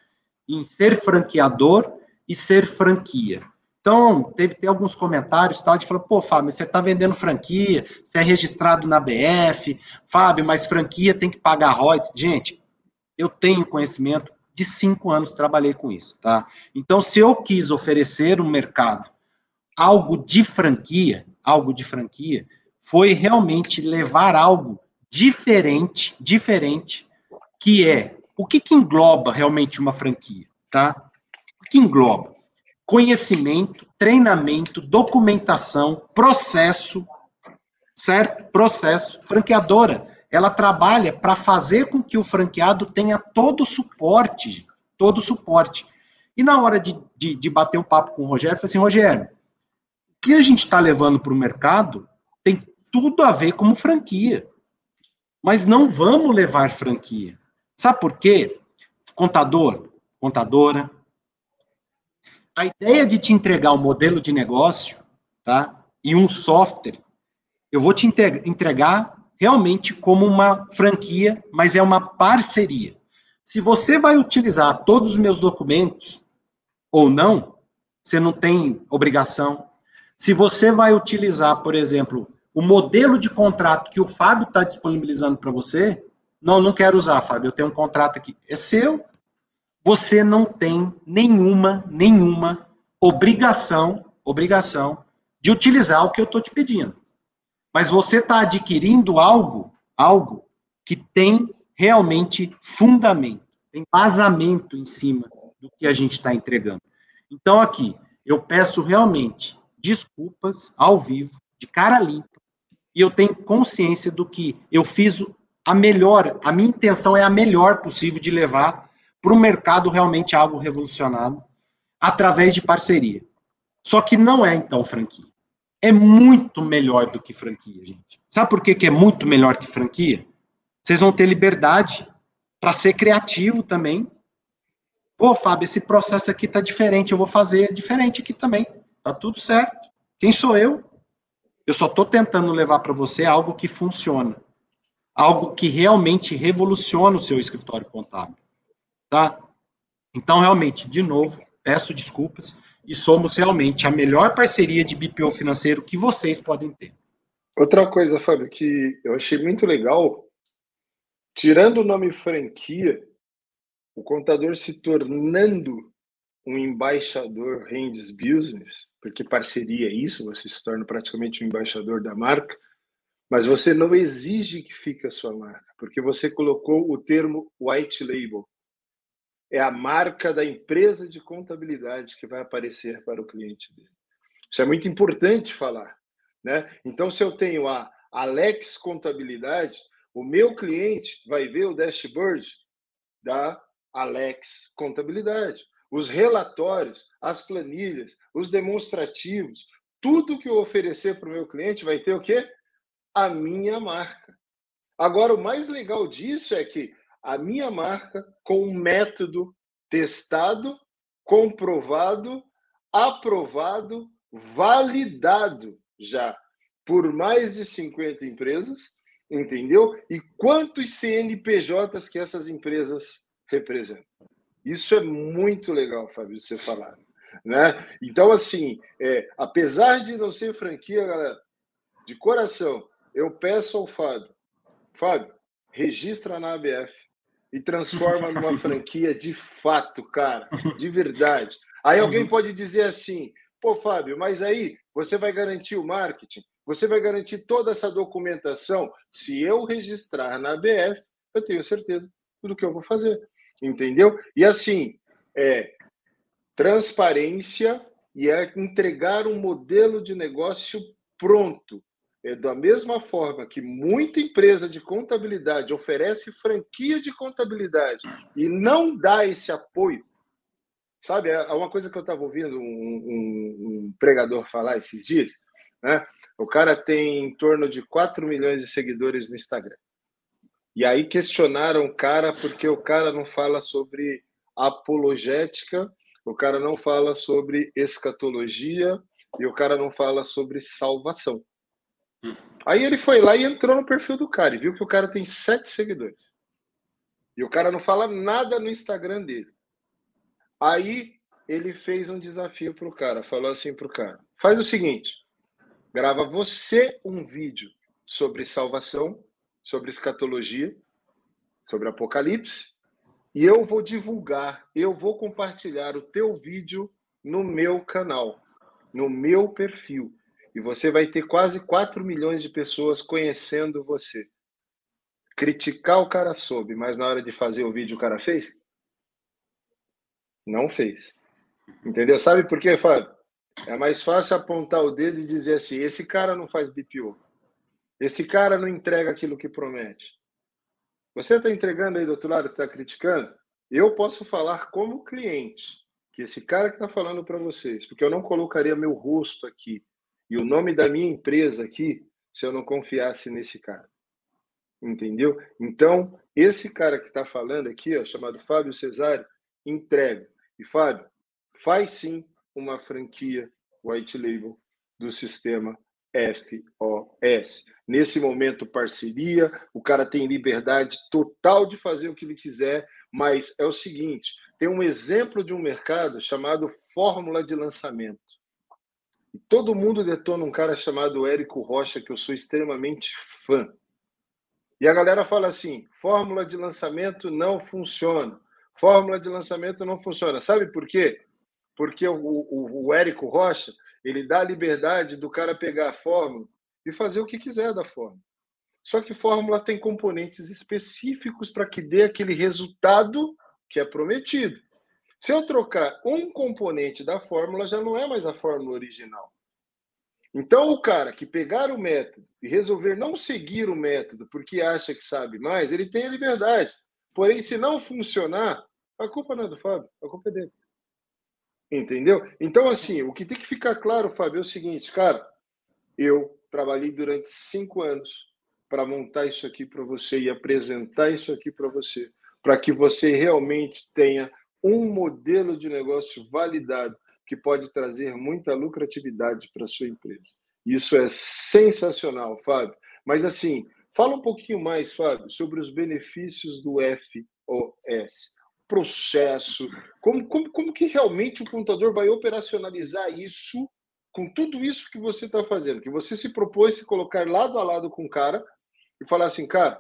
em ser franqueador e ser franquia. Então, teve, teve alguns comentários tal, de falar, pô, Fábio, você está vendendo franquia, você é registrado na BF, Fábio, mas franquia tem que pagar royalties. Gente, eu tenho conhecimento de cinco anos, trabalhei com isso, tá? Então, se eu quis oferecer um mercado algo de franquia, algo de franquia, foi realmente levar algo diferente, diferente, que é o que, que engloba realmente uma franquia, tá? O que engloba? Conhecimento, treinamento, documentação, processo, certo? Processo. Franqueadora, ela trabalha para fazer com que o franqueado tenha todo o suporte, todo o suporte. E na hora de, de, de bater um papo com o Rogério, eu falei assim, Rogério, o que a gente está levando para o mercado tem tudo a ver como franquia. Mas não vamos levar franquia. Sabe por quê? Contador, contadora, a ideia de te entregar um modelo de negócio, tá? E um software, eu vou te entregar realmente como uma franquia, mas é uma parceria. Se você vai utilizar todos os meus documentos ou não, você não tem obrigação. Se você vai utilizar, por exemplo, o modelo de contrato que o Fábio está disponibilizando para você, não, não quero usar, Fábio, eu tenho um contrato aqui. É seu, você não tem nenhuma, nenhuma obrigação, obrigação de utilizar o que eu estou te pedindo. Mas você está adquirindo algo, algo que tem realmente fundamento, tem vazamento em cima do que a gente está entregando. Então, aqui, eu peço realmente desculpas ao vivo, de cara limpa, e eu tenho consciência do que eu fiz a melhor, a minha intenção é a melhor possível de levar para o mercado realmente algo revolucionado através de parceria. Só que não é, então, franquia. É muito melhor do que franquia, gente. Sabe por que, que é muito melhor que franquia? Vocês vão ter liberdade para ser criativo também. Pô, Fábio, esse processo aqui tá diferente, eu vou fazer diferente aqui também. Tá tudo certo. Quem sou eu? Eu só estou tentando levar para você algo que funciona. Algo que realmente revoluciona o seu escritório contábil tá? Então, realmente, de novo, peço desculpas e somos realmente a melhor parceria de BPO financeiro que vocês podem ter. Outra coisa, Fábio, que eu achei muito legal, tirando o nome franquia, o contador se tornando um embaixador Rendes Business, porque parceria é isso, você se torna praticamente um embaixador da marca, mas você não exige que fique a sua marca, porque você colocou o termo white label é a marca da empresa de contabilidade que vai aparecer para o cliente dele. Isso é muito importante falar. Né? Então, se eu tenho a Alex Contabilidade, o meu cliente vai ver o dashboard da Alex Contabilidade. Os relatórios, as planilhas, os demonstrativos, tudo que eu oferecer para o meu cliente vai ter o quê? A minha marca. Agora, o mais legal disso é que a minha marca com um método testado, comprovado, aprovado, validado já por mais de 50 empresas, entendeu? E quantos CNPJs que essas empresas representam. Isso é muito legal, Fábio, você falar. Né? Então, assim, é, apesar de não ser franquia, galera, de coração, eu peço ao Fábio, Fábio, registra na ABF e transforma numa [laughs] franquia de fato, cara, de verdade. Aí alguém pode dizer assim: pô, Fábio, mas aí você vai garantir o marketing, você vai garantir toda essa documentação. Se eu registrar na ABF, eu tenho certeza do que eu vou fazer, entendeu? E assim, é transparência e é entregar um modelo de negócio pronto, é, da mesma forma que muita empresa de contabilidade oferece franquia de contabilidade e não dá esse apoio, sabe? É, é uma coisa que eu estava ouvindo um, um, um, pregador falar esses dias, né? O cara tem em torno de 4 milhões de seguidores no Instagram. E aí questionaram o cara porque o cara não fala sobre apologética, o cara não fala sobre escatologia e o cara não fala sobre salvação. Aí ele foi lá e entrou no perfil do cara e viu que o cara tem sete seguidores. E o cara não fala nada no Instagram dele. Aí ele fez um desafio para o cara, falou assim para o cara: faz o seguinte, grava você um vídeo sobre salvação, sobre escatologia, sobre Apocalipse, e eu vou divulgar, eu vou compartilhar o teu vídeo no meu canal, no meu perfil. E você vai ter quase 4 milhões de pessoas conhecendo você. Criticar o cara soube, mas na hora de fazer o vídeo o cara fez? Não fez. Entendeu? Sabe por quê, Fábio? É mais fácil apontar o dedo e dizer assim: esse cara não faz BPO. Esse cara não entrega aquilo que promete. Você está entregando aí do outro lado, está criticando? Eu posso falar como cliente que esse cara que está falando para vocês, porque eu não colocaria meu rosto aqui e o nome da minha empresa aqui se eu não confiasse nesse cara. Entendeu? Então, esse cara que está falando aqui, ó, chamado Fábio Cesário, entrega. E Fábio, faz sim uma franquia white label do sistema FOS. Nesse momento, parceria, o cara tem liberdade total de fazer o que ele quiser, mas é o seguinte: tem um exemplo de um mercado chamado fórmula de lançamento. E todo mundo detona um cara chamado Érico Rocha, que eu sou extremamente fã. E a galera fala assim: fórmula de lançamento não funciona. Fórmula de lançamento não funciona. Sabe por quê? Porque o, o, o Érico Rocha ele dá a liberdade do cara pegar a fórmula e fazer o que quiser da fórmula. Só que fórmula tem componentes específicos para que dê aquele resultado que é prometido. Se eu trocar um componente da fórmula, já não é mais a fórmula original. Então, o cara que pegar o método e resolver não seguir o método porque acha que sabe mais, ele tem a liberdade. Porém, se não funcionar, a culpa não é do Fábio, a culpa é dele. Entendeu? Então, assim, o que tem que ficar claro, Fábio, é o seguinte, cara, eu trabalhei durante cinco anos para montar isso aqui para você e apresentar isso aqui para você, para que você realmente tenha um modelo de negócio validado que pode trazer muita lucratividade para sua empresa. Isso é sensacional, Fábio. Mas assim, fala um pouquinho mais, Fábio, sobre os benefícios do FOS processo? Como, como, como que realmente o contador vai operacionalizar isso com tudo isso que você está fazendo? Que você se propôs se colocar lado a lado com o cara e falar assim, cara,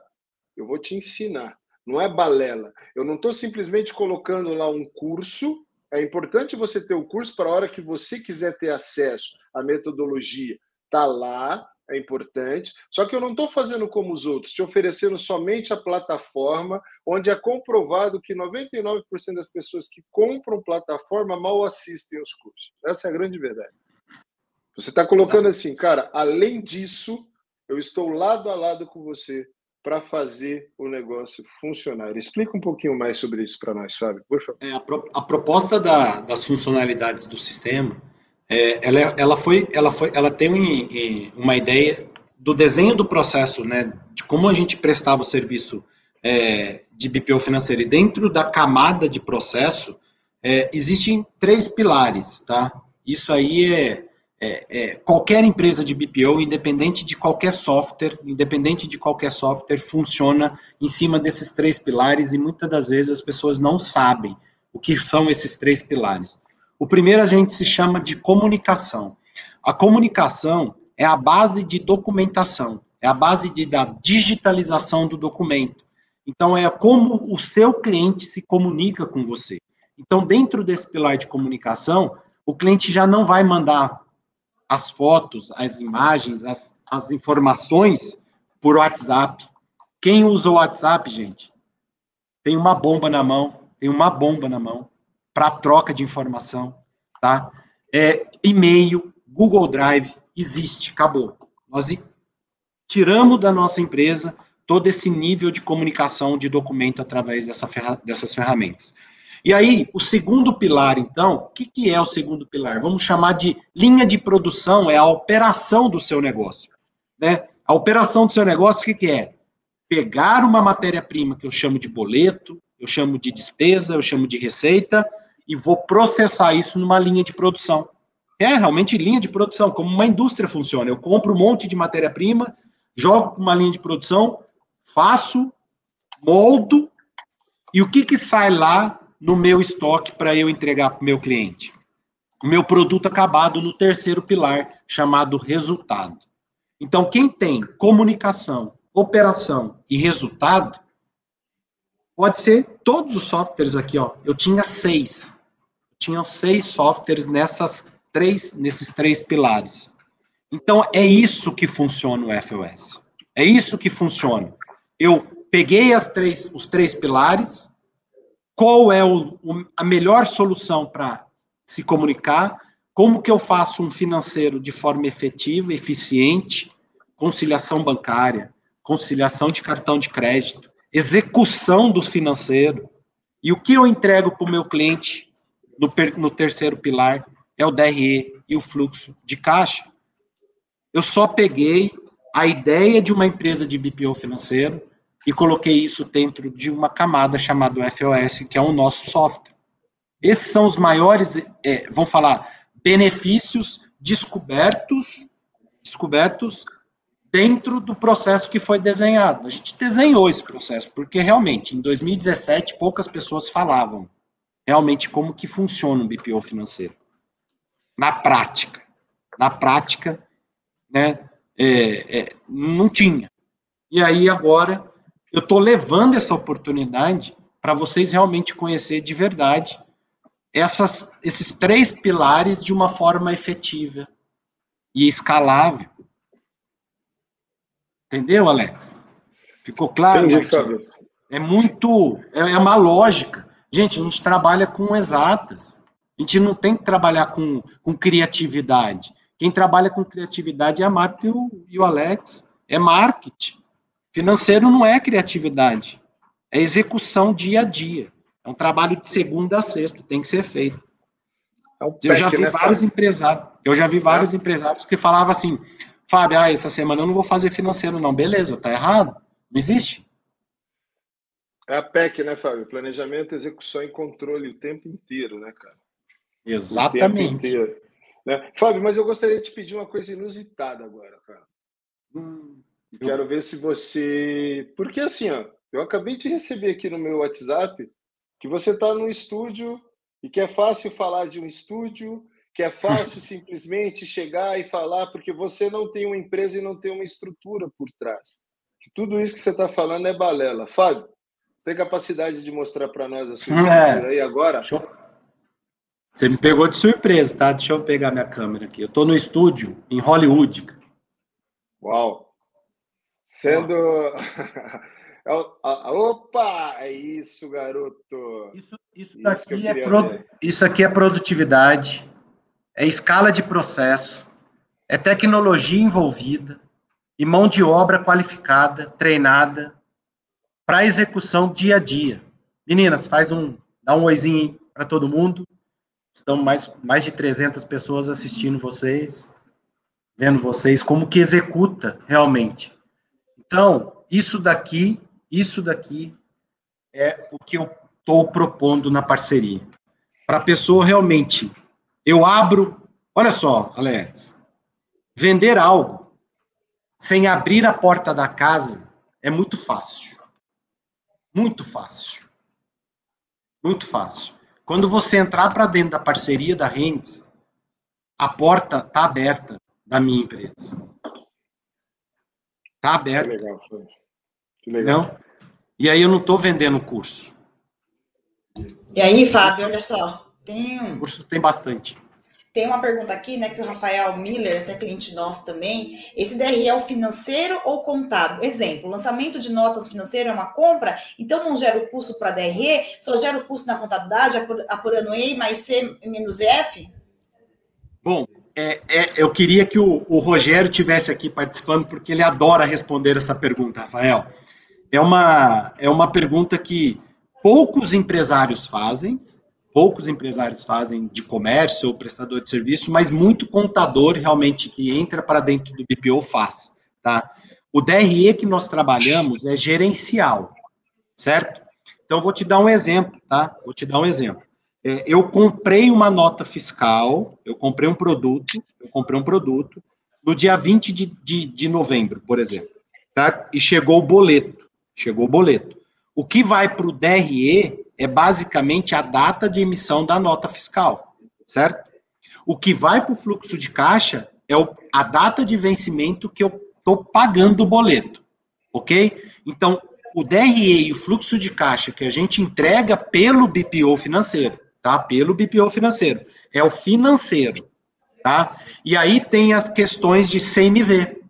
eu vou te ensinar. Não é balela. Eu não estou simplesmente colocando lá um curso. É importante você ter o curso para a hora que você quiser ter acesso à metodologia. Tá lá, é importante. Só que eu não estou fazendo como os outros, te oferecendo somente a plataforma, onde é comprovado que 99% das pessoas que compram plataforma mal assistem os cursos. Essa é a grande verdade. Você está colocando Exato. assim, cara, além disso, eu estou lado a lado com você para fazer o negócio funcionar. Explica um pouquinho mais sobre isso para nós, Fábio, por favor. É, a, pro, a, proposta da, das funcionalidades do sistema é, ela, ela, foi, ela, foi, ela tem um, uma ideia do desenho do processo, né, de como a gente prestava o serviço é, de BPO financeiro. E dentro da camada de processo, é, existem três pilares, tá? Isso aí é, é, é, qualquer empresa de BPO, independente de qualquer software, independente de qualquer software, funciona em cima desses três pilares e muitas das vezes as pessoas não sabem o que são esses três pilares. O primeiro a gente se chama de comunicação. A comunicação é a base de documentação, é a base de, da digitalização do documento. Então, é como o seu cliente se comunica com você. Então, dentro desse pilar de comunicação, o cliente já não vai mandar as fotos, as imagens, as, as informações por WhatsApp. Quem usa o WhatsApp, gente, tem uma bomba na mão, tem uma bomba na mão para troca de informação, tá? É, e-mail, Google Drive, existe, acabou. Nós tiramos da nossa empresa todo esse nível de comunicação de documento através dessa ferra dessas ferramentas. E aí, o segundo pilar, então, o que, que é o segundo pilar? Vamos chamar de linha de produção, é a operação do seu negócio. Né? A operação do seu negócio, o que, que é? pegar uma matéria-prima que eu chamo de boleto, eu chamo de despesa, eu chamo de receita, e vou processar isso numa linha de produção. É realmente linha de produção, como uma indústria funciona. Eu compro um monte de matéria-prima, jogo para uma linha de produção, faço, moldo, e o que, que sai lá no meu estoque para eu entregar para o meu cliente? O meu produto acabado no terceiro pilar, chamado resultado. Então, quem tem comunicação, operação e resultado, pode ser todos os softwares aqui, ó. Eu tinha seis. Eu tinha seis softwares nessas três, nesses três pilares. Então, é isso que funciona o FOS. É isso que funciona. Eu peguei as três, os três pilares, qual é o, o, a melhor solução para se comunicar, como que eu faço um financeiro de forma efetiva, eficiente, conciliação bancária, conciliação de cartão de crédito, execução do financeiro, e o que eu entrego para o meu cliente no, no terceiro pilar é o DRE e o fluxo de caixa. Eu só peguei a ideia de uma empresa de BPO financeiro e coloquei isso dentro de uma camada chamada FOS, que é o nosso software. Esses são os maiores, é, vamos falar, benefícios descobertos, descobertos dentro do processo que foi desenhado. A gente desenhou esse processo, porque realmente, em 2017, poucas pessoas falavam realmente como que funciona um BPO financeiro. Na prática. Na prática, né, é, é, não tinha. E aí, agora, eu estou levando essa oportunidade para vocês realmente conhecer de verdade essas, esses três pilares de uma forma efetiva e escalável. Entendeu, Alex? Ficou claro? Entendi, Fábio. É muito. É, é uma lógica. Gente, a gente trabalha com exatas. A gente não tem que trabalhar com, com criatividade. Quem trabalha com criatividade é a Marta e o, e o Alex. É marketing. Financeiro não é criatividade. É execução dia a dia. É um trabalho de segunda a sexta, tem que ser feito. É um eu já vi né, vários Fábio? empresários, eu já vi vários é. empresários que falavam assim, Fábio, ah, essa semana eu não vou fazer financeiro, não. Beleza, tá errado. Não existe. É a PEC, né, Fábio? Planejamento, execução e controle o tempo inteiro, né, cara? Exatamente. Inteiro, né? Fábio, mas eu gostaria de te pedir uma coisa inusitada agora, cara. Hum, eu... Quero ver se você. Porque assim, ó, eu acabei de receber aqui no meu WhatsApp que você está no estúdio e que é fácil falar de um estúdio, que é fácil [laughs] simplesmente chegar e falar, porque você não tem uma empresa e não tem uma estrutura por trás. Que tudo isso que você está falando é balela. Fábio, tem capacidade de mostrar para nós a sua estrutura é. aí agora? Você me pegou de surpresa, tá? Deixa eu pegar minha câmera aqui. Eu estou no estúdio em Hollywood. Uau! Sendo. [laughs] É opa! É isso, garoto. Isso, isso isso é pro... isso aqui é produtividade, é escala de processo, é tecnologia envolvida e mão de obra qualificada, treinada para execução dia a dia. Meninas, faz um, dá um oizinho para todo mundo. Estão mais, mais de 300 pessoas assistindo vocês, vendo vocês como que executa realmente. Então, isso daqui isso daqui é o que eu estou propondo na parceria. Para a pessoa realmente, eu abro. Olha só, Alex, vender algo sem abrir a porta da casa é muito fácil. Muito fácil. Muito fácil. Quando você entrar para dentro da parceria da Rendes, a porta está aberta da minha empresa. Está aberta. Que legal, que legal. Não? E aí eu não estou vendendo curso. E aí, Fábio, olha só. Tem um... Curso tem bastante. Tem uma pergunta aqui, né, que o Rafael Miller, até cliente nosso também, esse DRE é o financeiro ou contábil? Exemplo, lançamento de notas financeiro é uma compra, então não gera o custo para DRE, só gera o custo na contabilidade, apurando E mais C menos F? Bom, é, é, eu queria que o, o Rogério tivesse aqui participando, porque ele adora responder essa pergunta, Rafael. É uma, é uma pergunta que poucos empresários fazem, poucos empresários fazem de comércio ou prestador de serviço, mas muito contador realmente que entra para dentro do BPO faz, tá? O DRE que nós trabalhamos é gerencial, certo? Então, vou te dar um exemplo, tá? Vou te dar um exemplo. É, eu comprei uma nota fiscal, eu comprei um produto, eu comprei um produto no dia 20 de, de, de novembro, por exemplo, tá? E chegou o boleto, chegou o boleto. O que vai para o DRE é basicamente a data de emissão da nota fiscal, certo? O que vai para o fluxo de caixa é o, a data de vencimento que eu estou pagando o boleto, ok? Então, o DRE e o fluxo de caixa que a gente entrega pelo BPO financeiro, tá? Pelo BPO financeiro, é o financeiro, tá? E aí tem as questões de CMV.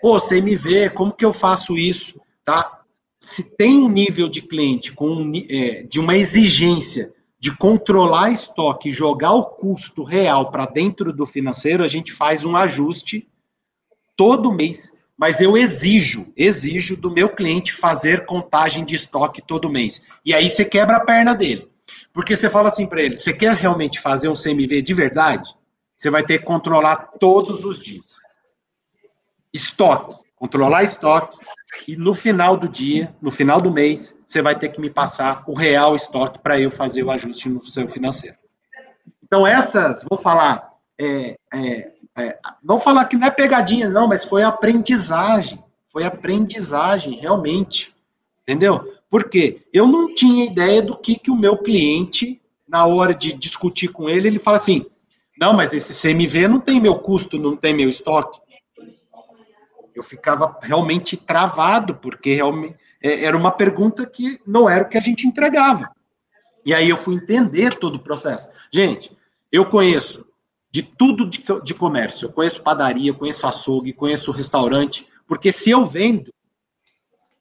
Pô, CMV, como que eu faço isso, tá? Se tem um nível de cliente com é, de uma exigência de controlar estoque jogar o custo real para dentro do financeiro, a gente faz um ajuste todo mês, mas eu exijo, exijo do meu cliente fazer contagem de estoque todo mês. E aí você quebra a perna dele. Porque você fala assim para ele, você quer realmente fazer um CMV de verdade? Você vai ter que controlar todos os dias. Estoque, controlar estoque, e no final do dia, no final do mês, você vai ter que me passar o real estoque para eu fazer o ajuste no seu financeiro. Então, essas, vou falar, é, é, é, não falar que não é pegadinha, não, mas foi aprendizagem. Foi aprendizagem, realmente. Entendeu? Porque eu não tinha ideia do que, que o meu cliente, na hora de discutir com ele, ele fala assim: não, mas esse CMV não tem meu custo, não tem meu estoque eu ficava realmente travado, porque realmente é, era uma pergunta que não era o que a gente entregava. E aí eu fui entender todo o processo. Gente, eu conheço de tudo de, de comércio. Eu conheço padaria, conheço açougue, conheço restaurante, porque se eu vendo.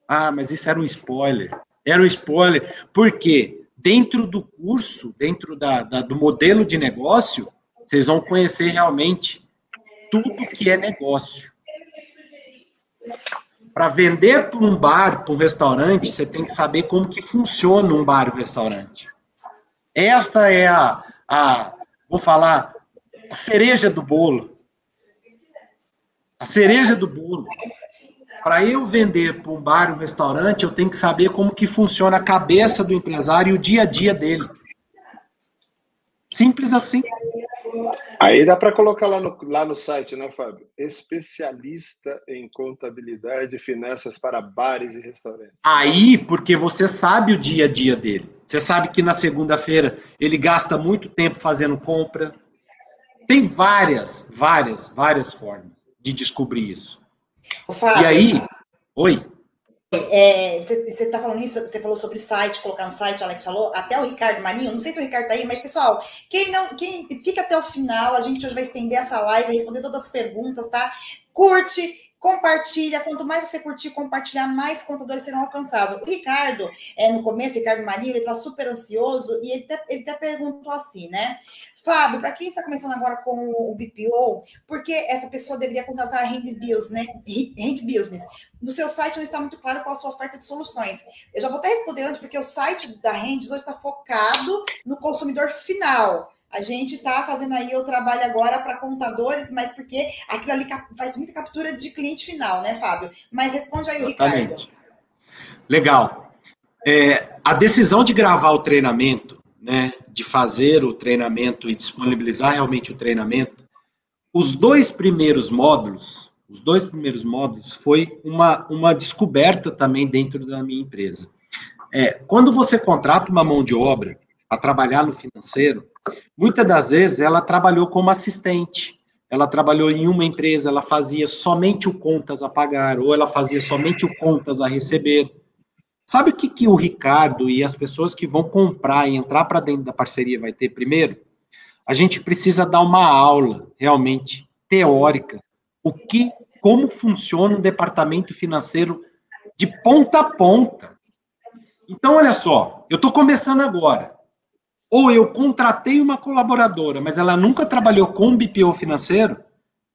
Ah, mas isso era um spoiler. Era um spoiler, porque dentro do curso, dentro da, da do modelo de negócio, vocês vão conhecer realmente tudo que é negócio. Para vender para um bar, para um restaurante, você tem que saber como que funciona um bar e um restaurante. Essa é a, a vou falar, a cereja do bolo. A cereja do bolo. Para eu vender para um bar um restaurante, eu tenho que saber como que funciona a cabeça do empresário e o dia a dia dele. Simples assim. Aí dá para colocar lá no, lá no site, né, Fábio? Especialista em contabilidade e finanças para bares e restaurantes. Aí, porque você sabe o dia a dia dele. Você sabe que na segunda-feira ele gasta muito tempo fazendo compra. Tem várias, várias, várias formas de descobrir isso. Fábio, e aí, oi. É, você está falando isso, você falou sobre site, colocar no site, Alex falou, até o Ricardo Maninho, não sei se o Ricardo tá aí, mas pessoal, quem não, quem fica até o final, a gente hoje vai estender essa live, vai responder todas as perguntas, tá? Curte, compartilha, quanto mais você curtir, compartilhar, mais contadores serão alcançados. O Ricardo, é, no começo, o Ricardo Maninho, ele estava super ansioso e ele até, ele até perguntou assim, né? Fábio, para quem está começando agora com o BPO, por que essa pessoa deveria contratar a Hand Business, né? Business? No seu site não está muito claro qual a sua oferta de soluções. Eu já vou até responder antes, porque o site da Hand hoje está focado no consumidor final. A gente está fazendo aí o trabalho agora para contadores, mas porque aquilo ali faz muita captura de cliente final, né, Fábio? Mas responde aí o Ricardo. Legal. É, a decisão de gravar o treinamento né, de fazer o treinamento e disponibilizar realmente o treinamento, os dois primeiros módulos, os dois primeiros módulos foi uma, uma descoberta também dentro da minha empresa. É, quando você contrata uma mão de obra a trabalhar no financeiro, muitas das vezes ela trabalhou como assistente, ela trabalhou em uma empresa, ela fazia somente o contas a pagar, ou ela fazia somente o contas a receber. Sabe o que, que o Ricardo e as pessoas que vão comprar e entrar para dentro da parceria vai ter primeiro? A gente precisa dar uma aula realmente teórica, o que, como funciona um departamento financeiro de ponta a ponta. Então, olha só, eu estou começando agora. Ou eu contratei uma colaboradora, mas ela nunca trabalhou com BPO financeiro,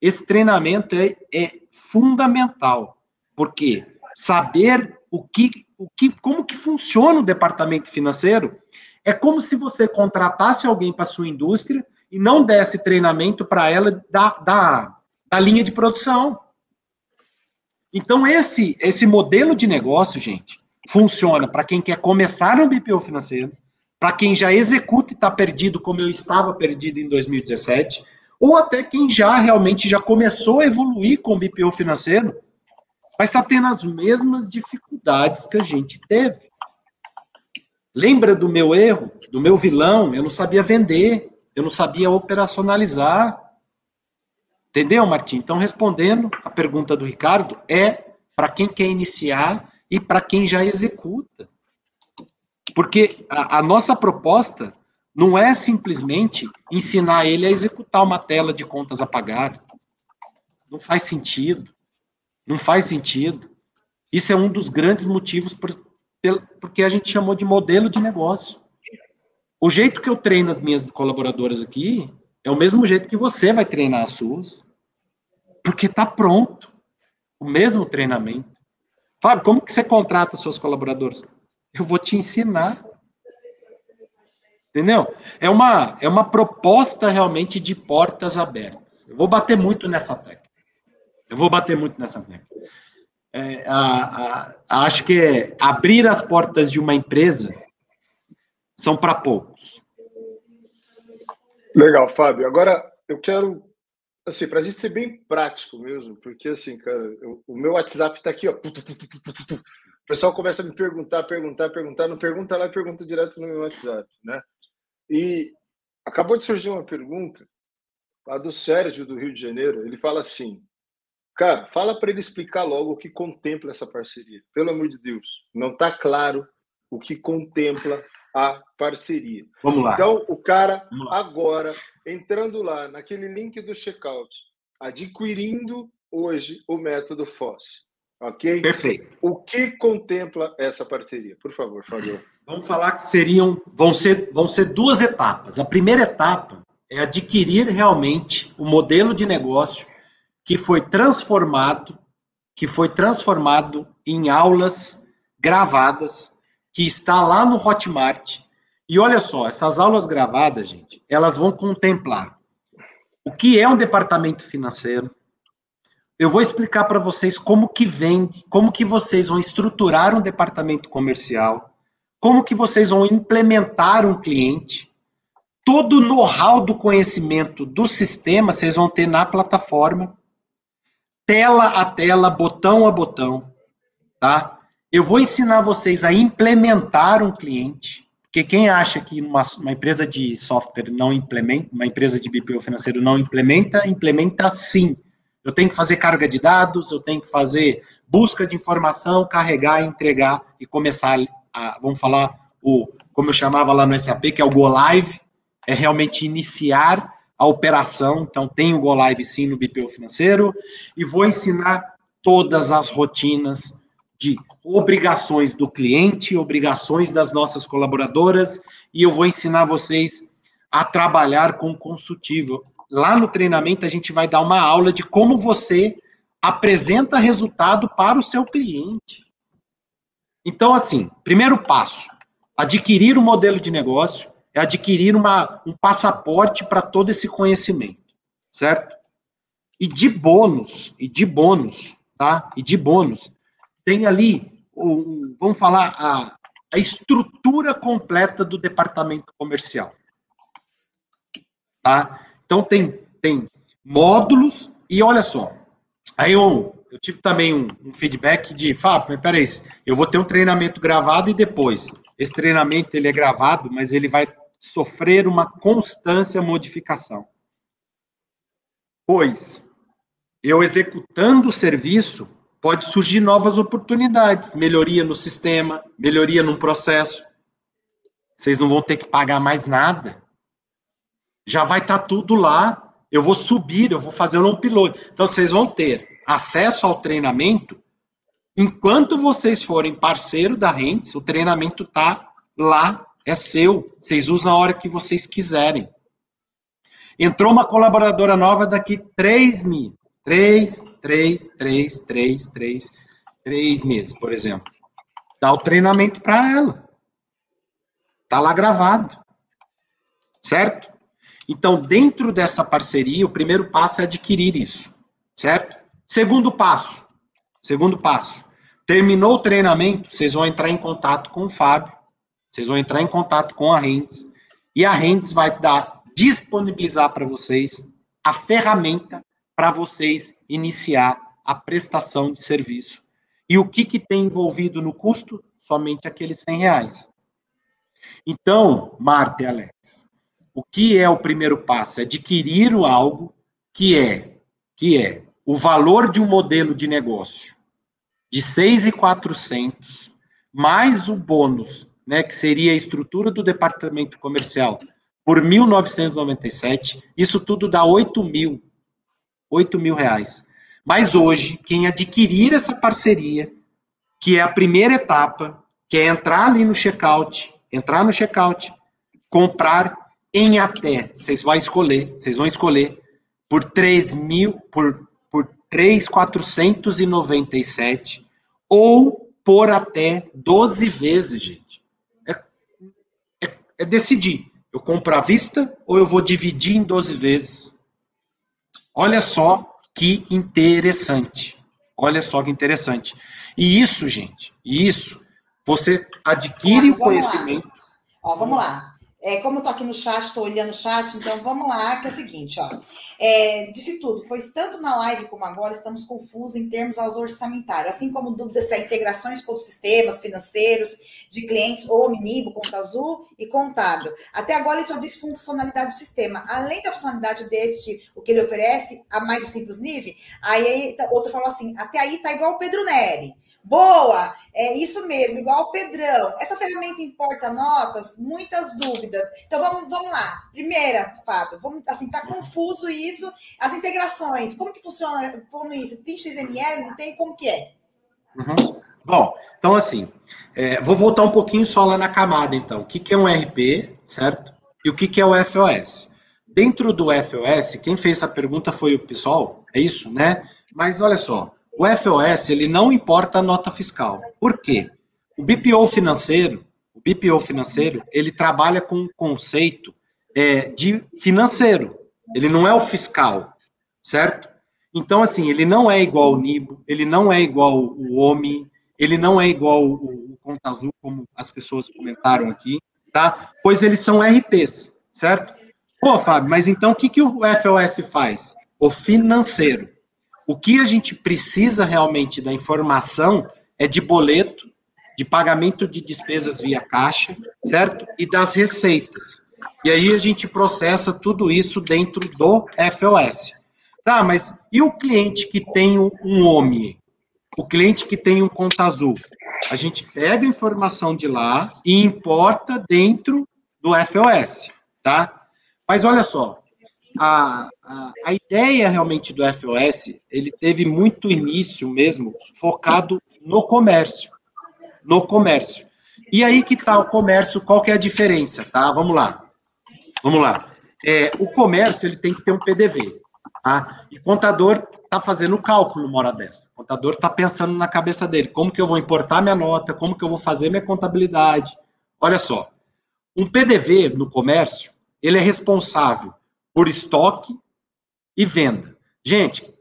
esse treinamento é, é fundamental. Porque saber o que o que, como que funciona o departamento financeiro, é como se você contratasse alguém para sua indústria e não desse treinamento para ela da, da, da linha de produção. Então, esse, esse modelo de negócio, gente, funciona para quem quer começar no BPO financeiro, para quem já executa e está perdido, como eu estava perdido em 2017, ou até quem já realmente já começou a evoluir com o BPO financeiro, mas está tendo as mesmas dificuldades que a gente teve. Lembra do meu erro, do meu vilão? Eu não sabia vender, eu não sabia operacionalizar. Entendeu, Martim? Então, respondendo a pergunta do Ricardo, é para quem quer iniciar e para quem já executa. Porque a, a, nossa proposta não é simplesmente ensinar ele a executar uma tela de contas a pagar. Não faz sentido. Não faz sentido. Isso é um dos grandes motivos por, porque a gente chamou de modelo de negócio. O jeito que eu treino as minhas colaboradoras aqui é o mesmo jeito que você vai treinar as suas, porque está pronto. O mesmo treinamento. Fábio, como que você contrata seus colaboradores? Eu vou te ensinar. Entendeu? É uma, é uma proposta realmente de portas abertas. Eu vou bater muito nessa tecla. Eu vou bater muito nessa tecla. É, a, a, acho que é abrir as portas de uma empresa são para poucos. Legal, Fábio. Agora eu quero, assim, para a gente ser bem prático mesmo, porque assim, cara, eu, o meu WhatsApp está aqui, ó. O pessoal começa a me perguntar, perguntar, perguntar, não pergunta lá, pergunta direto no meu WhatsApp, né? E acabou de surgir uma pergunta lá do Sérgio do Rio de Janeiro. Ele fala assim: Cara, fala para ele explicar logo o que contempla essa parceria. Pelo amor de Deus, não está claro o que contempla a parceria. Vamos lá. Então, o cara agora entrando lá naquele link do checkout, adquirindo hoje o método FOSS. Ok? Perfeito. O que contempla essa parceria? Por favor, Fábio. Vamos falar que seriam, vão ser, vão ser duas etapas. A primeira etapa é adquirir realmente o modelo de negócio que foi transformado, que foi transformado em aulas gravadas, que está lá no Hotmart. E olha só, essas aulas gravadas, gente, elas vão contemplar o que é um departamento financeiro. Eu vou explicar para vocês como que vende, como que vocês vão estruturar um departamento comercial, como que vocês vão implementar um cliente. Todo o know-how do conhecimento do sistema vocês vão ter na plataforma tela a tela, botão a botão, tá? Eu vou ensinar vocês a implementar um cliente, porque quem acha que uma, uma empresa de software não implementa, uma empresa de BPO financeiro não implementa, implementa sim. Eu tenho que fazer carga de dados, eu tenho que fazer busca de informação, carregar, entregar e começar a, vamos falar, o, como eu chamava lá no SAP, que é o Go Live, é realmente iniciar a operação. Então, tem o Go Live sim no BPO financeiro e vou ensinar todas as rotinas de obrigações do cliente, obrigações das nossas colaboradoras e eu vou ensinar vocês a trabalhar com consultivo. Lá no treinamento a gente vai dar uma aula de como você apresenta resultado para o seu cliente. Então, assim, primeiro passo, adquirir o um modelo de negócio, é adquirir uma, um passaporte para todo esse conhecimento, certo? E de bônus, e de bônus, tá? E de bônus, tem ali, um, vamos falar, a, a estrutura completa do departamento comercial. Tá? Então tem, tem módulos, e olha só, aí eu, eu tive também um, um feedback de, Fábio, mas peraí, eu vou ter um treinamento gravado e depois. Esse treinamento ele é gravado, mas ele vai sofrer uma constância modificação. Pois, eu executando o serviço, pode surgir novas oportunidades, melhoria no sistema, melhoria no processo. Vocês não vão ter que pagar mais nada. Já vai estar tá tudo lá. Eu vou subir, eu vou fazer um upload. Então, vocês vão ter acesso ao treinamento. Enquanto vocês forem parceiro da Rentes, o treinamento está lá é seu. Vocês usam a hora que vocês quiserem. Entrou uma colaboradora nova daqui três mil. Três, três, três, três, três, três meses, por exemplo. Dá o treinamento para ela. Tá lá gravado. Certo? Então, dentro dessa parceria, o primeiro passo é adquirir isso. Certo? Segundo passo, Segundo passo. Terminou o treinamento, vocês vão entrar em contato com o Fábio, vocês vão entrar em contato com a Rendes, e a Rendes vai dar, disponibilizar para vocês a ferramenta para vocês iniciar a prestação de serviço. E o que, que tem envolvido no custo? Somente aqueles 100 reais. Então, Marta e Alex, o que é o primeiro passo? É adquirir algo que é, que é o valor de um modelo de negócio de 6,400 mais o bônus, né, que seria a estrutura do departamento comercial, por 1.997, isso tudo dá 8 mil, 8 mil reais. Mas hoje, quem adquirir essa parceria, que é a primeira etapa, que é entrar ali no checkout, entrar no checkout, comprar em até, vocês vão escolher, vocês vão escolher por 3 mil, por 3,497 ou por até 12 vezes, gente. É, decidir. Eu compro à vista ou eu vou dividir em 12 vezes? Olha só que interessante. Olha só que interessante. E isso, gente, isso, você adquire o conhecimento. Ó, vamos lá. É, como eu tô aqui no chat, estou olhando o chat, então vamos lá, que é o seguinte, ó. É, disse tudo, pois tanto na live como agora estamos confusos em termos aos orçamentários, assim como dúvidas se há integrações com os sistemas financeiros de clientes ou Omnibo, Conta Azul e Contábil. Até agora ele só diz funcionalidade do sistema. Além da funcionalidade deste, o que ele oferece, a mais de simples nível, aí outro falou assim, até aí tá igual o Pedro Neri. Boa, é isso mesmo, igual o Pedrão. Essa ferramenta importa notas, muitas dúvidas. Então vamos, vamos lá. Primeira, Fábio, vamos assim, tá confuso isso. As integrações, como que funciona como isso? Tem XML, não tem? Como que é? Uhum. Bom, então assim, é, vou voltar um pouquinho só lá na camada, então. O que, que é um RP, certo? E o que, que é o FOS? Dentro do FOS, quem fez essa pergunta foi o pessoal, é isso, né? Mas olha só, o FOS ele não importa a nota fiscal. Por quê? O BPO financeiro, o BPO financeiro, ele trabalha com um conceito é, de financeiro. Ele não é o fiscal, certo? Então, assim, ele não é igual o NIBO, ele não é igual o OMI, ele não é igual o, o Conta Azul, como as pessoas comentaram aqui, tá? Pois eles são RPs, certo? Pô, Fábio, mas então o que, que o FOS faz? O financeiro. O que a gente precisa realmente da informação é de boleto, de pagamento de despesas via caixa, certo? E das receitas. E aí a gente processa tudo isso dentro do FOS. Tá, mas e o cliente que tem um OMI? O cliente que tem um conta azul? A gente pega a informação de lá e importa dentro do FOS, tá? Mas olha só, a, a, ideia realmente do FOS, ele teve muito início mesmo focado no comércio, no comércio. E aí que está o comércio, qual que é a diferença, tá? Vamos lá, vamos lá. É, o comércio, ele tem que ter um PDV, tá? E o contador está fazendo o cálculo uma hora dessa. O contador está pensando na cabeça dele, como que eu vou importar minha nota, como que eu vou fazer minha contabilidade. Olha só, um PDV no comércio, ele é responsável por estoque e venda. Gente,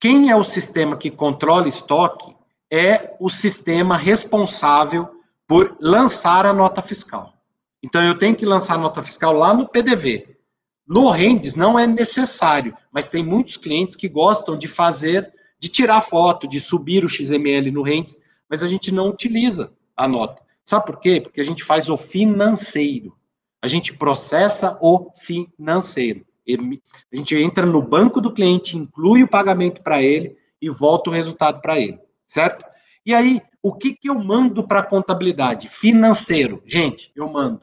quem é o sistema que controla estoque é o sistema responsável por lançar a nota fiscal. Então, eu tenho que lançar a nota fiscal lá no PDV. No Rendes não é necessário, mas tem muitos clientes que gostam de fazer, de tirar foto, de subir o XML no Rendes, mas a gente não utiliza a nota. Sabe por quê? Porque a gente faz o financeiro. A gente processa o financeiro. A gente entra no banco do cliente, inclui o pagamento para ele e volta o resultado para ele, certo? E aí, o que, que eu mando para a contabilidade? Financeiro. Gente, eu mando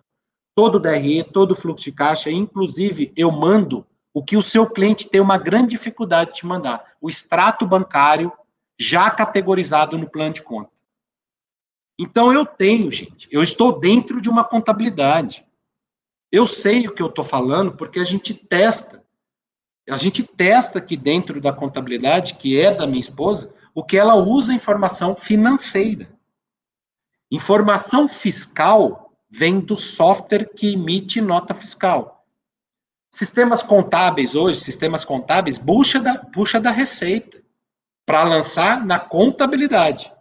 todo o DRE, todo o fluxo de caixa, inclusive eu mando o que o seu cliente tem uma grande dificuldade de te mandar, o extrato bancário já categorizado no plano de conta. Então eu tenho, gente, eu estou dentro de uma contabilidade. Eu sei o que eu estou falando porque a gente testa. A gente testa aqui dentro da contabilidade, que é da minha esposa, o que ela usa informação financeira. Informação fiscal vem do software que emite nota fiscal. Sistemas contábeis hoje, sistemas contábeis, puxa da, puxa da receita. para lançar na contabilidade.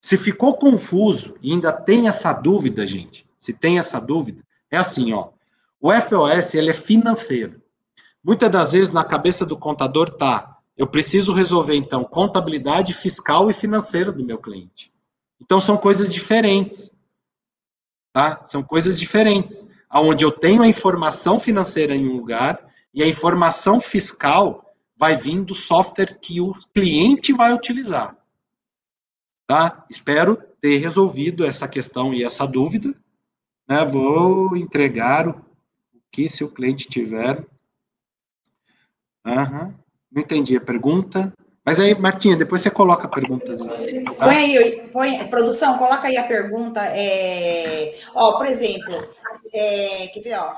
Se ficou confuso e ainda tem essa dúvida, gente, se tem essa dúvida, é assim, ó. O FOS, ele é financeiro. Muitas das vezes na cabeça do contador tá, eu preciso resolver então contabilidade fiscal e financeira do meu cliente. Então são coisas diferentes. Tá? São coisas diferentes, aonde eu tenho a informação financeira em um lugar e a informação fiscal vai vir do software que o cliente vai utilizar. Tá? Espero ter resolvido essa questão e essa dúvida. Né? Vou entregar o que se o cliente tiver. Uhum. Não entendi a pergunta. Mas aí, Martinha, depois você coloca a pergunta. Tá? Põe aí, põe, produção, coloca aí a pergunta. É, ó, por exemplo, é, quer ver, ó,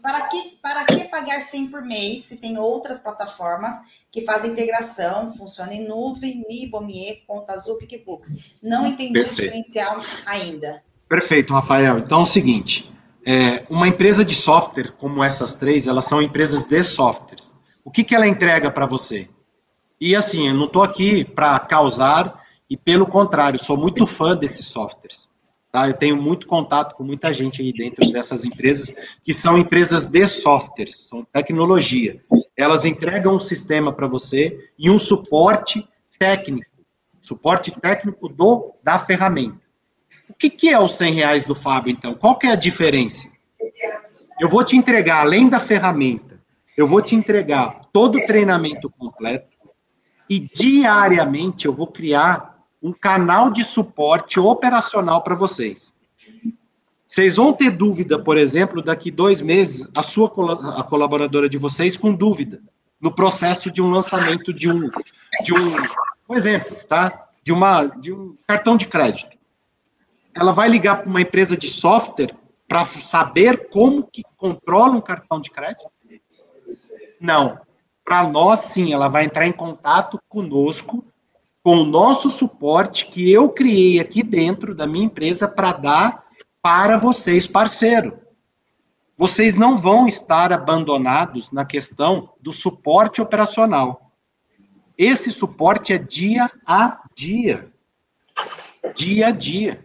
para que, para que pagar 100 por mês se tem outras plataformas que fazem integração, funciona em nuvem, Nibo, Mie, Conta Azul, PicBooks? Não entendi Perfeito. o diferencial ainda. Perfeito, Rafael. Então é o seguinte, é, uma empresa de software como essas três, elas são empresas de software. O que, que ela entrega para você? E assim, eu não estou aqui para causar, e pelo contrário, sou muito fã desses softwares. Tá? Eu tenho muito contato com muita gente aí dentro dessas empresas, que são empresas de softwares, são tecnologia. Elas entregam um sistema para você e um suporte técnico, suporte técnico do da ferramenta. O que, que é os 100 reais do Fábio, então? Qual que é a diferença? Eu vou te entregar, além da ferramenta, eu vou te entregar todo o treinamento completo, e diariamente eu vou criar um canal de suporte operacional para vocês. Vocês vão ter dúvida, por exemplo, daqui dois meses, a sua a colaboradora de vocês com dúvida no processo de um lançamento de um, de um, um exemplo, tá? De uma, de um cartão de crédito. Ela vai ligar para uma empresa de software para saber como que controla um cartão de crédito? Não. Para nós, sim, ela vai entrar em contato conosco, com o nosso suporte que eu criei aqui dentro da minha empresa para dar para vocês, parceiro. Vocês não vão estar abandonados na questão do suporte operacional. Esse suporte é dia a dia. Dia a dia.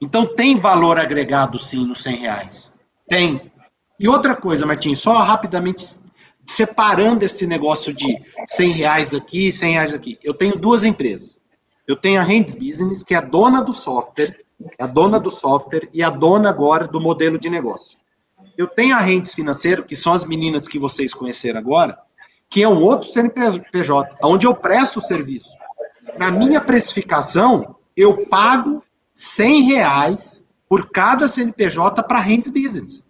Então tem valor agregado sim nos 100 reais. Tem. E outra coisa, Martins, só rapidamente separando esse negócio de 100 reais daqui, 100 reais daqui. Eu tenho duas empresas. Eu tenho a Hands Business, que é a dona do software, é a dona do software e a dona agora do modelo de negócio. Eu tenho a Hands Financeiro, que são as meninas que vocês conheceram agora, que é um outro CNPJ, onde eu presto o serviço. Na minha precificação, eu pago 100 reais por cada CNPJ para Hands Business.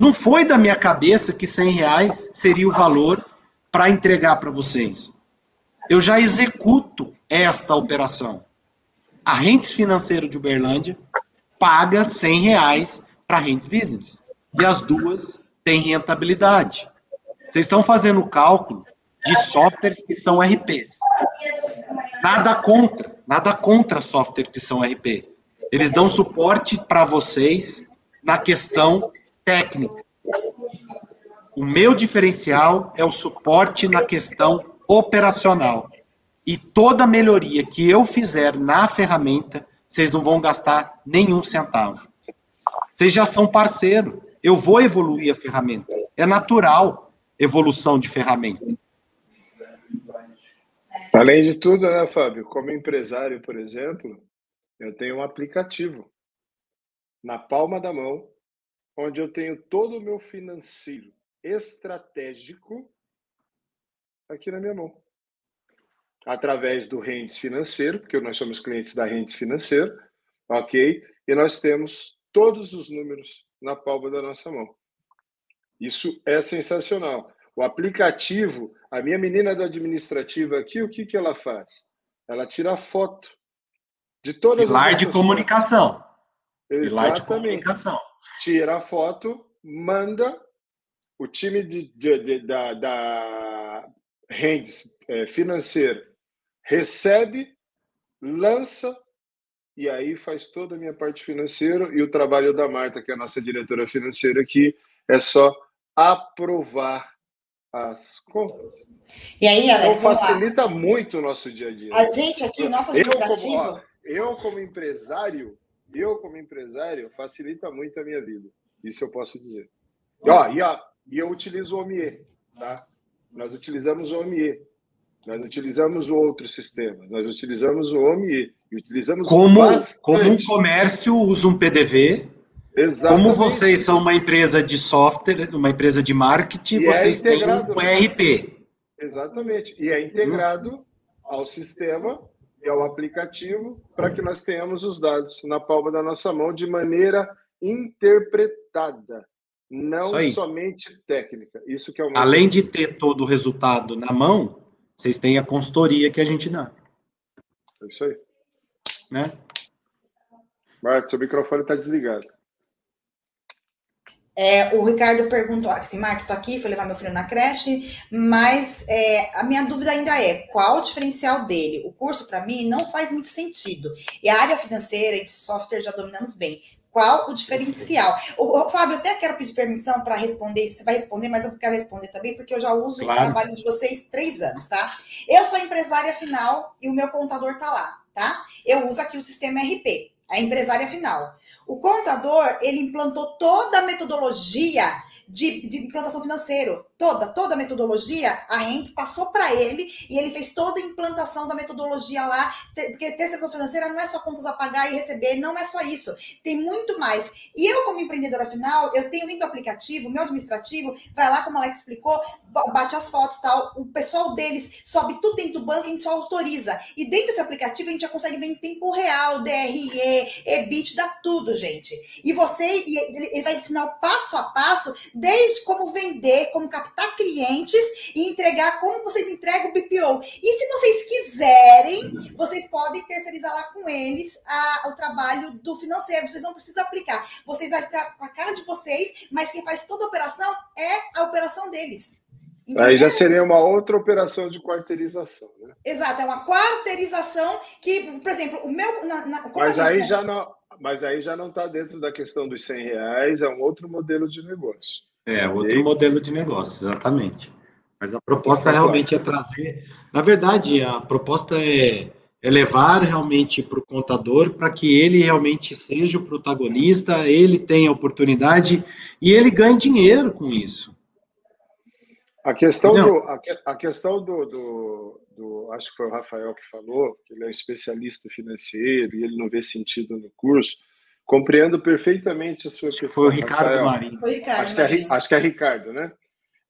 Não foi da minha cabeça que 100 reais seria o valor para entregar para vocês. Eu já executo esta operação. A Rentes Financeiro de Uberlândia paga 100 reais para Rentes Business. E as duas têm rentabilidade. Vocês estão fazendo o cálculo de softwares que são RPs. Nada contra, nada contra softwares que são RP. Eles dão suporte para vocês na questão técnica. O meu diferencial é o suporte na questão operacional. E toda melhoria que eu fizer na ferramenta, vocês não vão gastar nenhum centavo. Vocês já são parceiro. Eu vou evoluir a ferramenta. É natural evolução de ferramenta. Além de tudo, né, Fábio? Como empresário, por exemplo, eu tenho um aplicativo na palma da mão onde eu tenho todo o meu financeiro estratégico aqui na minha mão. Através do Rendes Financeiro, porque nós somos clientes da Rendes Financeiro, ok? E nós temos todos os números na palma da nossa mão. Isso é sensacional. O aplicativo, a minha menina do administrativo aqui, o que, que ela faz? Ela tira foto de todas Pilar as. Pilar de comunicação. Exatamente. Pilar de comunicação tira a foto, manda o time de, de, de da, da Rendes é, financeiro recebe, lança e aí faz toda a minha parte financeira e o trabalho da Marta, que é a nossa diretora financeira aqui, é só aprovar as contas. E aí, Alex, então, facilita muito o nosso dia a dia. A gente aqui, o nosso administrativo... Eu como, ó, eu, como empresário, eu, como empresário, facilita muito a minha vida. Isso eu posso dizer. E, ó, e, ó, e eu utilizo o OMIE, tá? Nós utilizamos o OMIE. Nós utilizamos o outro sistema. Nós utilizamos o OMIE. E utilizamos como, como um comércio usa um PDV, Exatamente. Como vocês são uma empresa de software, uma empresa de marketing, e é vocês é têm um ERP. Exatamente. E é integrado hum. ao sistema e ao aplicativo para que nós tenhamos os dados na palma da nossa mão de maneira interpretada, não somente técnica. Isso que é o Além de ter todo o resultado na mão, vocês têm a consultoria que a gente dá. É isso aí. Né? Marta, seu microfone está desligado. É, o Ricardo perguntou assim, Marcos, estou aqui, fui levar meu filho na creche, mas é, a minha dúvida ainda é, qual o diferencial dele? O curso, para mim, não faz muito sentido. E a área financeira e de software já dominamos bem. Qual o diferencial? O, o Fábio, eu até quero pedir permissão para responder, você vai responder, mas eu quero responder também, porque eu já uso claro. o trabalho de vocês três anos, tá? Eu sou empresária final e o meu contador tá lá, tá? Eu uso aqui o sistema RP, a empresária final. O contador, ele implantou toda a metodologia de, de implantação financeira, toda, toda a metodologia, a Rentes passou para ele e ele fez toda a implantação da metodologia lá, porque terceirização financeira não é só contas a pagar e receber, não é só isso, tem muito mais. E eu, como empreendedora final, eu tenho dentro do aplicativo, meu administrativo, vai lá, como Alex explicou, bate as fotos tal, o pessoal deles sobe tudo dentro do banco, a gente só autoriza. E dentro desse aplicativo a gente já consegue ver em tempo real, DRE, EBIT, dá gente. E você, ele vai ensinar o passo a passo, desde como vender, como captar clientes e entregar como vocês entregam o BPO. E se vocês quiserem, vocês podem terceirizar lá com eles a, o trabalho do financeiro. Vocês não precisam aplicar. Vocês vão ficar com a cara de vocês, mas quem faz toda a operação é a operação deles. Entendeu? Aí já seria uma outra operação de quarteirização, né? Exato, é uma quarteirização que, por exemplo, o meu. Na, na, mas aí já não. Mas aí já não está dentro da questão dos 100 reais, é um outro modelo de negócio. É, outro modelo de negócio, exatamente. Mas a proposta realmente é trazer. Na verdade, a proposta é, é levar realmente para o contador para que ele realmente seja o protagonista, ele tenha oportunidade e ele ganhe dinheiro com isso. A questão, do, a, a, questão do, do, Acho que foi o Rafael que falou, que ele é um especialista financeiro e ele não vê sentido no curso. Compreendo perfeitamente a sua questão. Foi o Ricardo Marinho. Foi Ricardo acho, que é, acho que é Ricardo, né?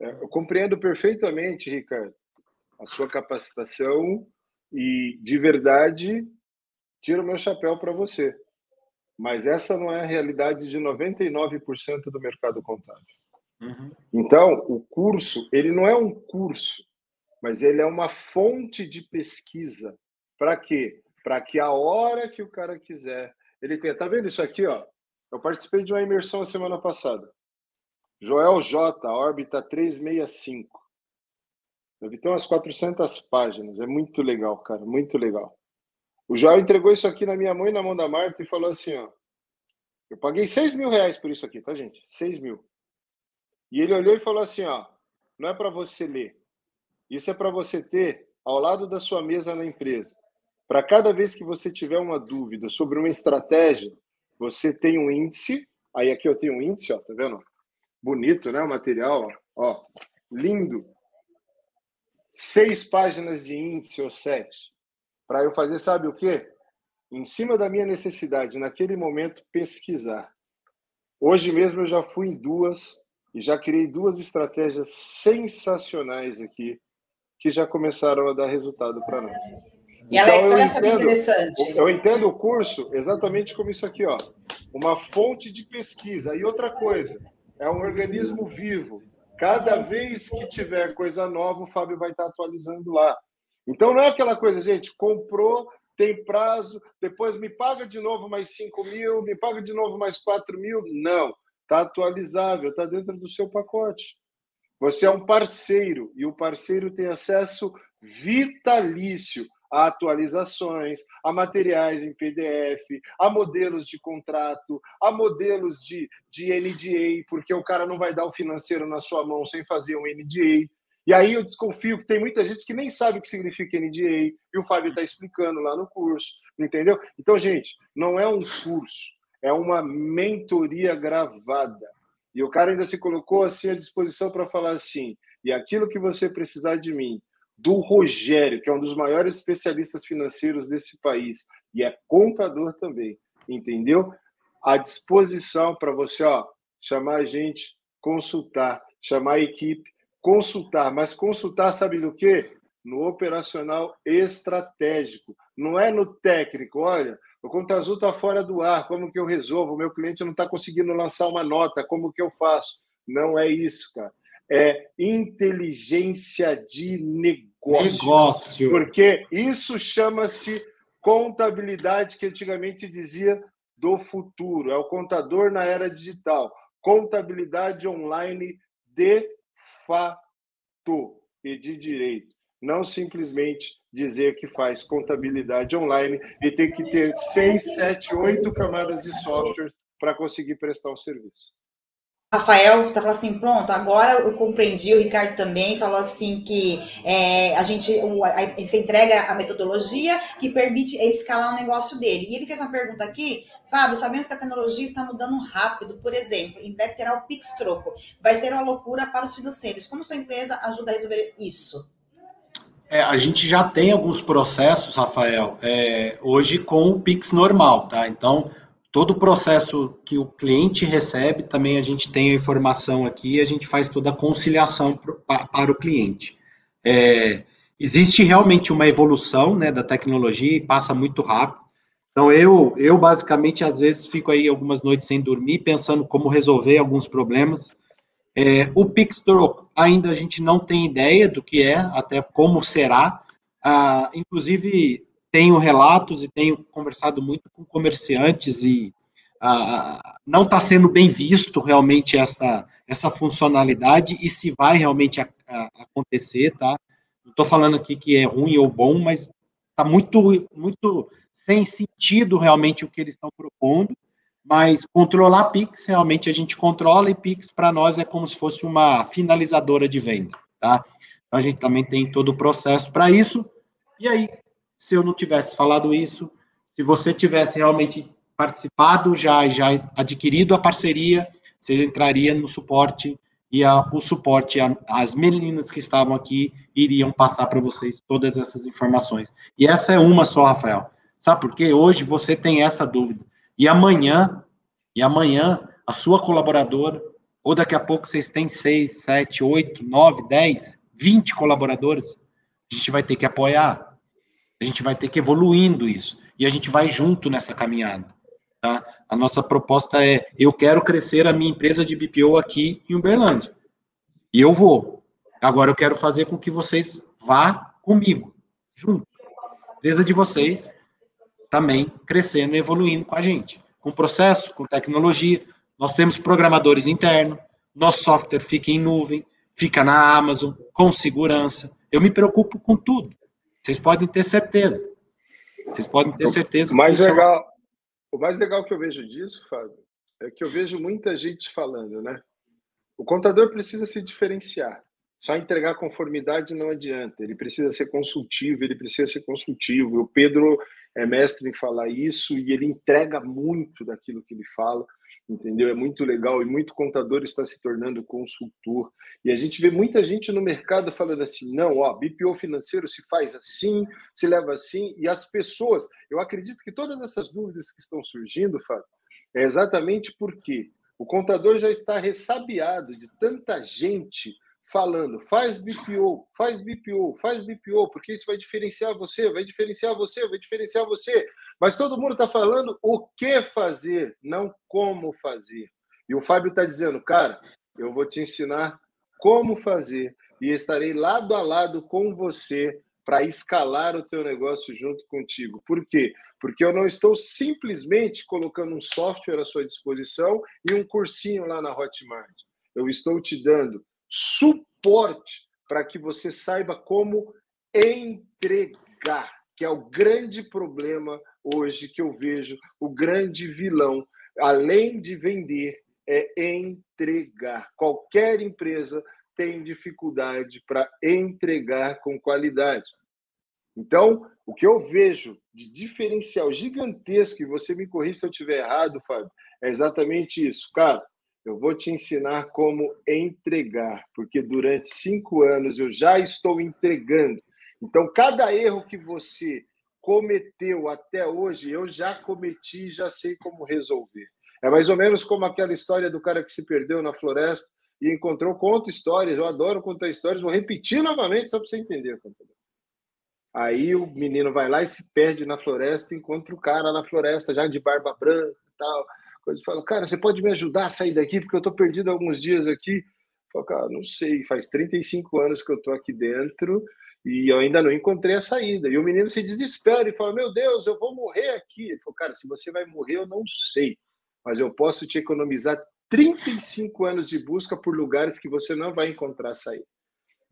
É, eu compreendo perfeitamente, Ricardo, a sua capacitação e, de verdade, tiro meu chapéu para você. Mas essa não é a realidade de 99% do mercado contábil. Uhum. Então, o curso, ele não é um curso, mas ele é uma fonte de pesquisa. Para quê? Para que a hora que o cara quiser ele tem, tá vendo isso aqui, ó? Eu participei de uma imersão a semana passada. Joel J, órbita 365. Deve ter umas 400 páginas. É muito legal, cara, muito legal. O Joel entregou isso aqui na minha mãe, na mão da Marta, e falou assim, ó. Eu paguei 6 mil reais por isso aqui, tá, gente? 6 mil. E ele olhou e falou assim, ó. Não é para você ler. Isso é para você ter ao lado da sua mesa na empresa. Para cada vez que você tiver uma dúvida sobre uma estratégia, você tem um índice. Aí aqui eu tenho um índice, ó, tá vendo? Bonito, né? O material, ó, lindo. Seis páginas de índice ou sete. Para eu fazer, sabe o quê? Em cima da minha necessidade, naquele momento, pesquisar. Hoje mesmo eu já fui em duas e já criei duas estratégias sensacionais aqui que já começaram a dar resultado para nós. E então, Alex, olha só que interessante. Eu entendo o curso exatamente como isso aqui, ó. Uma fonte de pesquisa. E outra coisa, é um organismo vivo. Cada vez que tiver coisa nova, o Fábio vai estar atualizando lá. Então não é aquela coisa, gente, comprou, tem prazo, depois me paga de novo mais 5 mil, me paga de novo mais 4 mil. Não, está atualizável, está dentro do seu pacote. Você é um parceiro e o parceiro tem acesso vitalício a atualizações, a materiais em PDF, a modelos de contrato, a modelos de, de NDA, porque o cara não vai dar o financeiro na sua mão sem fazer um NDA. E aí eu desconfio que tem muita gente que nem sabe o que significa NDA, e o Fábio está explicando lá no curso, entendeu? Então, gente, não é um curso, é uma mentoria gravada. E o cara ainda se colocou assim à disposição para falar assim: e aquilo que você precisar de mim, do Rogério, que é um dos maiores especialistas financeiros desse país e é contador também, entendeu? À disposição para você, ó, chamar a gente, consultar, chamar a equipe, consultar, mas consultar sabe do quê? No operacional estratégico, não é no técnico. Olha, o Conta Azul está fora do ar, como que eu resolvo? O meu cliente não está conseguindo lançar uma nota, como que eu faço? Não é isso, cara. É inteligência de negócio. Negócio. Porque isso chama-se contabilidade, que antigamente dizia do futuro. É o contador na era digital. Contabilidade online de fato e de direito. Não simplesmente dizer que faz contabilidade online e tem que ter seis, sete, oito camadas de software para conseguir prestar o serviço. Rafael tá falando assim, pronto, agora eu compreendi, o Ricardo também falou assim que é, a gente o, a, você entrega a metodologia que permite ele escalar o negócio dele. E ele fez uma pergunta aqui, Fábio, sabemos que a tecnologia está mudando rápido, por exemplo, em breve terá o Pix Troco. Vai ser uma loucura para os financeiros. Como sua empresa ajuda a resolver isso? É, a gente já tem alguns processos, Rafael, é, hoje com o Pix normal, tá? Então, todo o processo que o cliente recebe, também a gente tem a informação aqui, a gente faz toda a conciliação pro, para o cliente. É, existe realmente uma evolução né, da tecnologia e passa muito rápido. Então, eu, eu basicamente, às vezes, fico aí algumas noites sem dormir, pensando como resolver alguns problemas. É, o Pixtroco ainda a gente não tem ideia do que é, até como será. Ah, inclusive, tenho relatos e tenho conversado muito com comerciantes e ah, não está sendo bem visto realmente essa, essa funcionalidade e se vai realmente a, a, acontecer, tá? Não estou falando aqui que é ruim ou bom, mas está muito, muito sem sentido realmente o que eles estão propondo. Mas controlar Pix, realmente a gente controla, e Pix para nós é como se fosse uma finalizadora de venda, tá? Então a gente também tem todo o processo para isso. E aí, se eu não tivesse falado isso, se você tivesse realmente participado, já, já adquirido a parceria, você entraria no suporte e a, o suporte, a, as meninas que estavam aqui iriam passar para vocês todas essas informações. E essa é uma só, Rafael. Sabe por quê? Hoje você tem essa dúvida. E amanhã, e amanhã, a sua colaboradora, ou daqui a pouco vocês têm seis, sete, oito, nove, dez, vinte colaboradores, a gente vai ter que apoiar. A gente vai ter que evoluindo isso. E a gente vai junto nessa caminhada. Tá? A nossa proposta é: eu quero crescer a minha empresa de BPO aqui em Uberlândia. E eu vou. Agora eu quero fazer com que vocês vá comigo, junto. A empresa de vocês também crescendo e evoluindo com a gente, com processo, com tecnologia. Nós temos programadores internos, nosso software fica em nuvem, fica na Amazon, com segurança. Eu me preocupo com tudo. Vocês podem ter certeza. Vocês podem ter certeza. O mais legal, o mais legal que eu vejo disso, Fábio, é que eu vejo muita gente falando, né? O contador precisa se diferenciar. Só entregar conformidade não adianta. Ele precisa ser consultivo, ele precisa ser consultivo. O Pedro é mestre em falar isso e ele entrega muito daquilo que ele fala, entendeu? É muito legal e muito contador está se tornando consultor. E a gente vê muita gente no mercado falando assim: não, ó, BPO financeiro se faz assim, se leva assim, e as pessoas, eu acredito que todas essas dúvidas que estão surgindo, Fábio, é exatamente porque o contador já está ressabiado de tanta gente falando, faz BPO, faz BPO, faz BPO, porque isso vai diferenciar você, vai diferenciar você, vai diferenciar você. Mas todo mundo está falando o que fazer, não como fazer. E o Fábio está dizendo, cara, eu vou te ensinar como fazer e estarei lado a lado com você para escalar o teu negócio junto contigo. Por quê? Porque eu não estou simplesmente colocando um software à sua disposição e um cursinho lá na Hotmart. Eu estou te dando suporte para que você saiba como entregar, que é o grande problema hoje que eu vejo, o grande vilão, além de vender, é entregar. Qualquer empresa tem dificuldade para entregar com qualidade. Então, o que eu vejo de diferencial gigantesco, e você me corrija se eu estiver errado, Fábio, é exatamente isso. Cara, eu vou te ensinar como entregar, porque durante cinco anos eu já estou entregando. Então, cada erro que você cometeu até hoje, eu já cometi e já sei como resolver. É mais ou menos como aquela história do cara que se perdeu na floresta e encontrou. Conta histórias, eu adoro contar histórias, vou repetir novamente só para você entender. Aí o menino vai lá e se perde na floresta, encontra o cara na floresta já de barba branca e tal. Coisa fala, cara, você pode me ajudar a sair daqui porque eu estou perdido alguns dias aqui. Falo, cara, não sei, faz 35 anos que eu estou aqui dentro e eu ainda não encontrei a saída. E o menino se desespera e fala: Meu Deus, eu vou morrer aqui. Ele falou: Cara, se você vai morrer, eu não sei, mas eu posso te economizar 35 anos de busca por lugares que você não vai encontrar saída.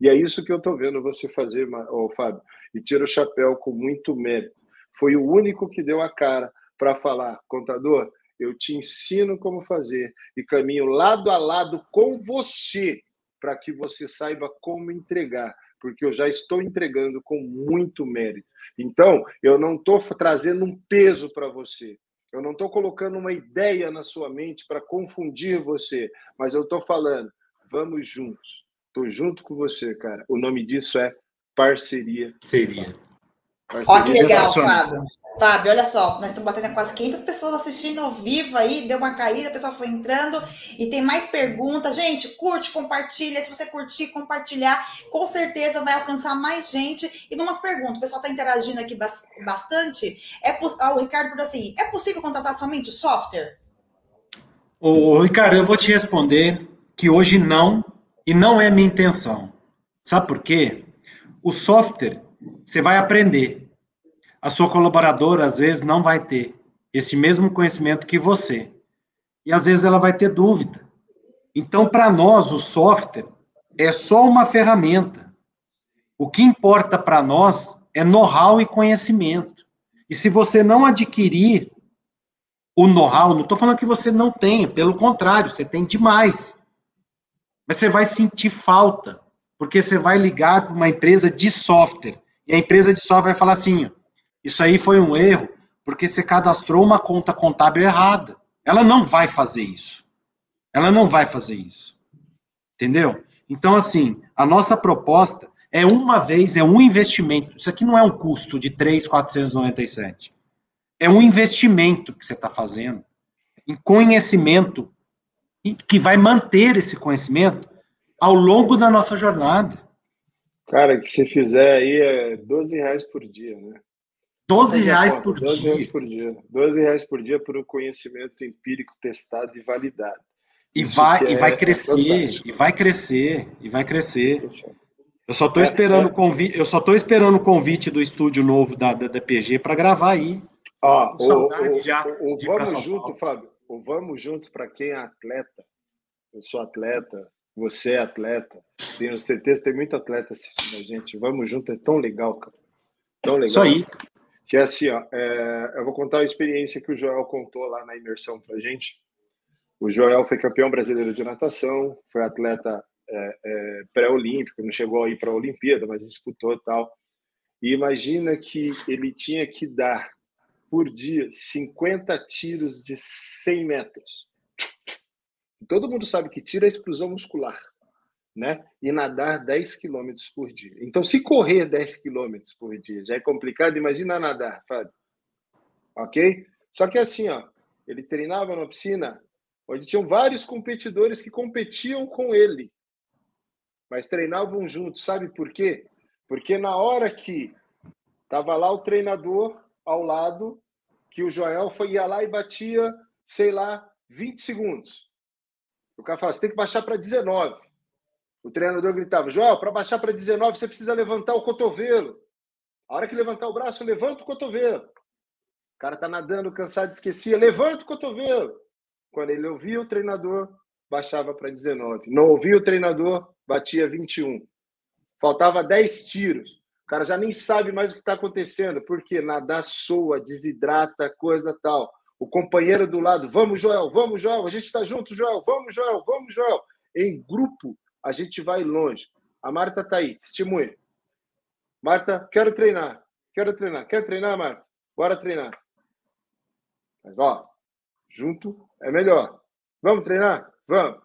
E é isso que eu estou vendo você fazer, oh, Fábio. E tira o chapéu com muito mérito. Foi o único que deu a cara para falar, contador, eu te ensino como fazer e caminho lado a lado com você para que você saiba como entregar, porque eu já estou entregando com muito mérito. Então, eu não estou trazendo um peso para você. Eu não estou colocando uma ideia na sua mente para confundir você, mas eu estou falando, vamos juntos. Estou junto com você, cara. O nome disso é parceria. Seria. Olha que legal, Fábio. Fábio, olha só, nós estamos batendo quase 500 pessoas assistindo ao vivo aí, deu uma caída, a pessoa foi entrando e tem mais perguntas. Gente, curte, compartilha. Se você curtir, compartilhar, com certeza vai alcançar mais gente. E vamos perguntas, o pessoal está interagindo aqui bastante. É, ah, o Ricardo perguntou assim: é possível contratar somente o software? Ô, Ricardo, eu vou te responder que hoje não, e não é minha intenção. Sabe por quê? O software, você vai aprender a sua colaboradora às vezes não vai ter esse mesmo conhecimento que você. E às vezes ela vai ter dúvida. Então, para nós, o software é só uma ferramenta. O que importa para nós é know-how e conhecimento. E se você não adquirir o know-how, não estou falando que você não tenha, pelo contrário, você tem demais. Mas você vai sentir falta, porque você vai ligar para uma empresa de software. E a empresa de software vai falar assim: isso aí foi um erro, porque você cadastrou uma conta contábil errada. Ela não vai fazer isso. Ela não vai fazer isso. Entendeu? Então, assim, a nossa proposta é uma vez, é um investimento. Isso aqui não é um custo de 3,497. É um investimento que você está fazendo em conhecimento e que vai manter esse conhecimento ao longo da nossa jornada. Cara, que se fizer aí é 12 reais por dia, né? 12 reais por 12 dia. Reais por dia. 12 reais por dia por um conhecimento empírico testado e validado. E vai, e vai é, crescer, é e vai crescer, e vai crescer. Eu só estou é, esperando é. o convite, eu só tô esperando o convite do estúdio novo da, da DPG para gravar aí. Ó, o, o, já o, vamos junto, Fábio. O vamos junto para quem é atleta. Eu sou atleta, você é atleta. Tenho certeza tem muito atleta assistindo a gente. Vamos junto, é tão legal, cara. Tão legal. Isso aí. Que é assim, ó, é, eu vou contar a experiência que o Joel contou lá na imersão pra gente. O Joel foi campeão brasileiro de natação, foi atleta é, é, pré-olímpico, não chegou aí para a Olimpíada, mas disputou tal. E imagina que ele tinha que dar por dia 50 tiros de 100 metros. Todo mundo sabe que tira a exclusão muscular né? E nadar 10 quilômetros por dia. Então, se correr 10 quilômetros por dia já é complicado, imagina nadar, Fábio. Ok? Só que assim, ó, ele treinava na piscina onde tinham vários competidores que competiam com ele, mas treinavam juntos. Sabe por quê? Porque na hora que tava lá o treinador ao lado, que o Joel foi ia lá e batia, sei lá, 20 segundos. O cara fala, você tem que baixar para 19. O treinador gritava: Joel, para baixar para 19, você precisa levantar o cotovelo. A hora que levantar o braço, levanta o cotovelo. O cara tá nadando, cansado, esquecia, levanta o cotovelo. Quando ele ouvia o treinador, baixava para 19. Não ouvia o treinador, batia 21. Faltava 10 tiros. O cara já nem sabe mais o que está acontecendo, porque nadar soa, desidrata, coisa tal. O companheiro do lado, vamos, Joel, vamos, Joel, a gente está junto, Joel, vamos, Joel, vamos, Joel. Em grupo, a gente vai longe. A Marta está aí, testemunha. Marta, quero treinar. Quero treinar. Quer treinar, Marta? Bora treinar. Mas, ó, junto é melhor. Vamos treinar? Vamos.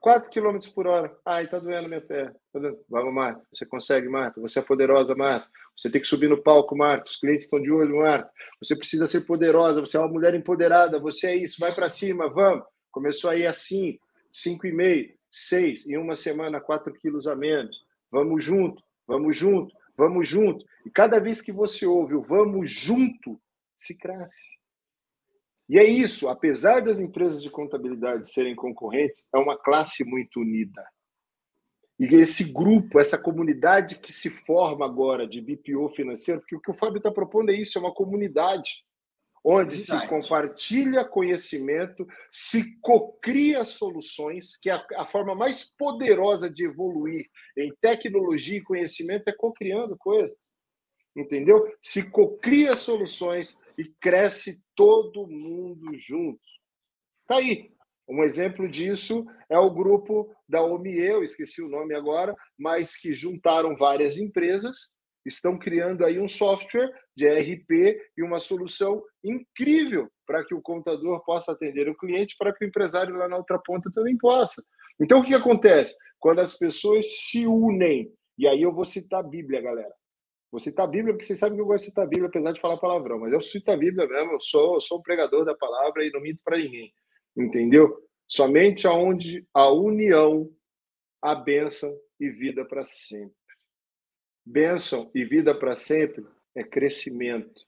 4 km por hora. Ai, tá doendo minha perna. Tá Vamos, Marta. Você consegue, Marta. Você é poderosa, Marta. Você tem que subir no palco, Marta. Os clientes estão de olho, Marta. Você precisa ser poderosa. Você é uma mulher empoderada. Você é isso. Vai para cima. Vamos. Começou aí assim, 5,5, 6. Em uma semana, 4 quilos a menos. Vamos junto. Vamos junto. Vamos junto. E cada vez que você ouve o vamos junto, se cresce. E é isso, apesar das empresas de contabilidade serem concorrentes, é uma classe muito unida. E esse grupo, essa comunidade que se forma agora de BPO financeiro, porque o que o Fábio está propondo é isso, é uma comunidade onde Verdade. se compartilha conhecimento, se cocria soluções, que é a, a, forma mais poderosa de evoluir em tecnologia e conhecimento é cocriando coisas. Entendeu? Se cocria soluções e cresce todo mundo juntos. Tá aí. Um exemplo disso é o grupo da OMIE, eu esqueci o nome agora, mas que juntaram várias empresas, estão criando aí um software de ERP e uma solução incrível para que o contador possa atender o cliente, para que o empresário lá na outra ponta também possa. Então, o que acontece? Quando as pessoas se unem, e aí eu vou citar a Bíblia, galera. Vou citar a Bíblia, porque vocês sabem que eu gosto de citar a Bíblia, apesar de falar palavrão, mas eu cito a Bíblia mesmo, eu sou, eu sou um pregador da palavra e não minto para ninguém. Entendeu? Somente aonde a união, a bênção e vida para sempre. Bênção e vida para sempre é crescimento,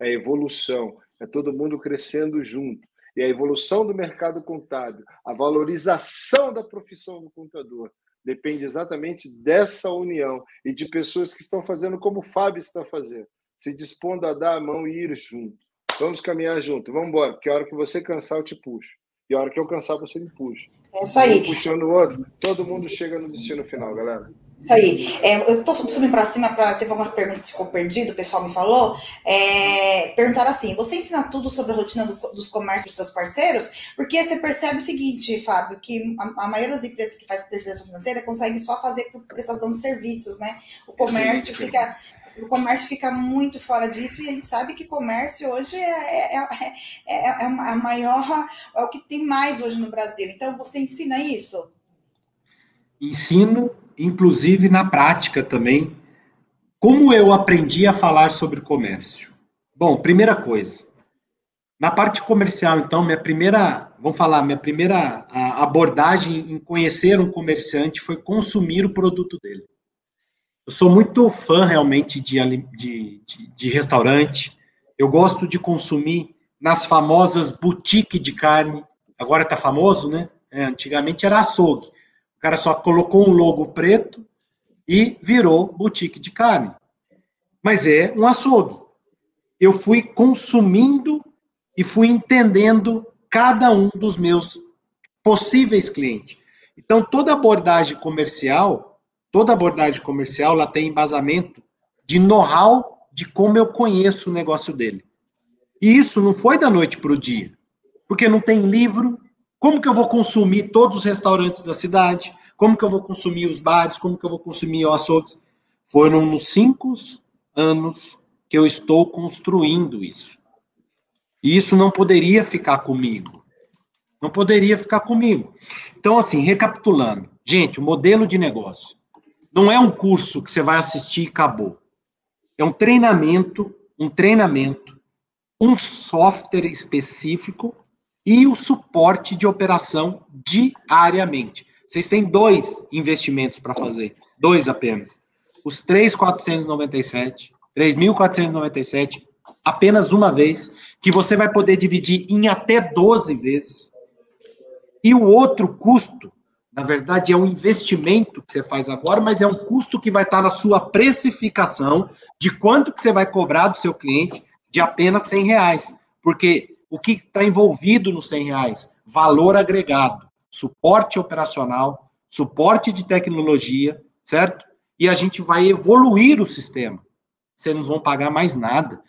é evolução, é todo mundo crescendo junto. E a evolução do mercado contábil, a valorização da profissão do contador, depende exatamente dessa união e de pessoas que estão fazendo como o Fábio está fazendo, se dispondo a dar a mão e ir junto. Vamos caminhar junto, vamos embora, porque a hora que você cansar, eu te puxo. E a hora que eu cansar, você me puxa. É isso aí. Um puxando o outro, todo mundo chega no destino final, galera. Isso aí. É, eu estou subindo para cima para teve algumas perguntas que ficou perdido, o pessoal me falou. É, perguntaram assim: você ensina tudo sobre a rotina do, dos comércios dos seus parceiros? Porque você percebe o seguinte, Fábio, que a, a maioria das empresas que faz terceirização financeira consegue só fazer por prestação de serviços, né? O comércio fica o comércio fica muito fora disso e a gente sabe que comércio hoje é, é, é, é, é a maior, é o que tem mais hoje no Brasil. Então, você ensina isso? Ensino inclusive na prática também, como eu aprendi a falar sobre comércio? Bom, primeira coisa, na parte comercial, então, minha primeira, vamos falar, minha primeira abordagem em conhecer um comerciante foi consumir o produto dele. Eu sou muito fã realmente de, de, de, de restaurante, eu gosto de consumir nas famosas boutiques de carne, agora está famoso, né? É, antigamente era açougue cara só colocou um logo preto e virou boutique de carne. Mas é um açougue. Eu fui consumindo e fui entendendo cada um dos meus possíveis clientes. Então, toda abordagem comercial, toda abordagem comercial, ela tem embasamento de know-how de como eu conheço o negócio dele. E isso não foi da noite para o dia, porque não tem livro, como que eu vou consumir todos os restaurantes da cidade? Como que eu vou consumir os bares? Como que eu vou consumir os açougues? Foram nos cinco anos que eu estou construindo isso. E isso não poderia ficar comigo. Não poderia ficar comigo. Então, assim, recapitulando. Gente, o modelo de negócio não é um curso que você vai assistir e acabou. É um treinamento, um treinamento, um software específico e o suporte de operação diariamente. Vocês têm dois investimentos para fazer, dois apenas. Os 3.497, 3.497, apenas uma vez, que você vai poder dividir em até 12 vezes. E o outro custo, na verdade, é um investimento que você faz agora, mas é um custo que vai estar na sua precificação de quanto que você vai cobrar do seu cliente de apenas 100 reais. Porque o que está envolvido nos 100 reais? Valor agregado, suporte operacional, suporte de tecnologia, certo? E a gente vai evoluir o sistema. Vocês não vão pagar mais nada.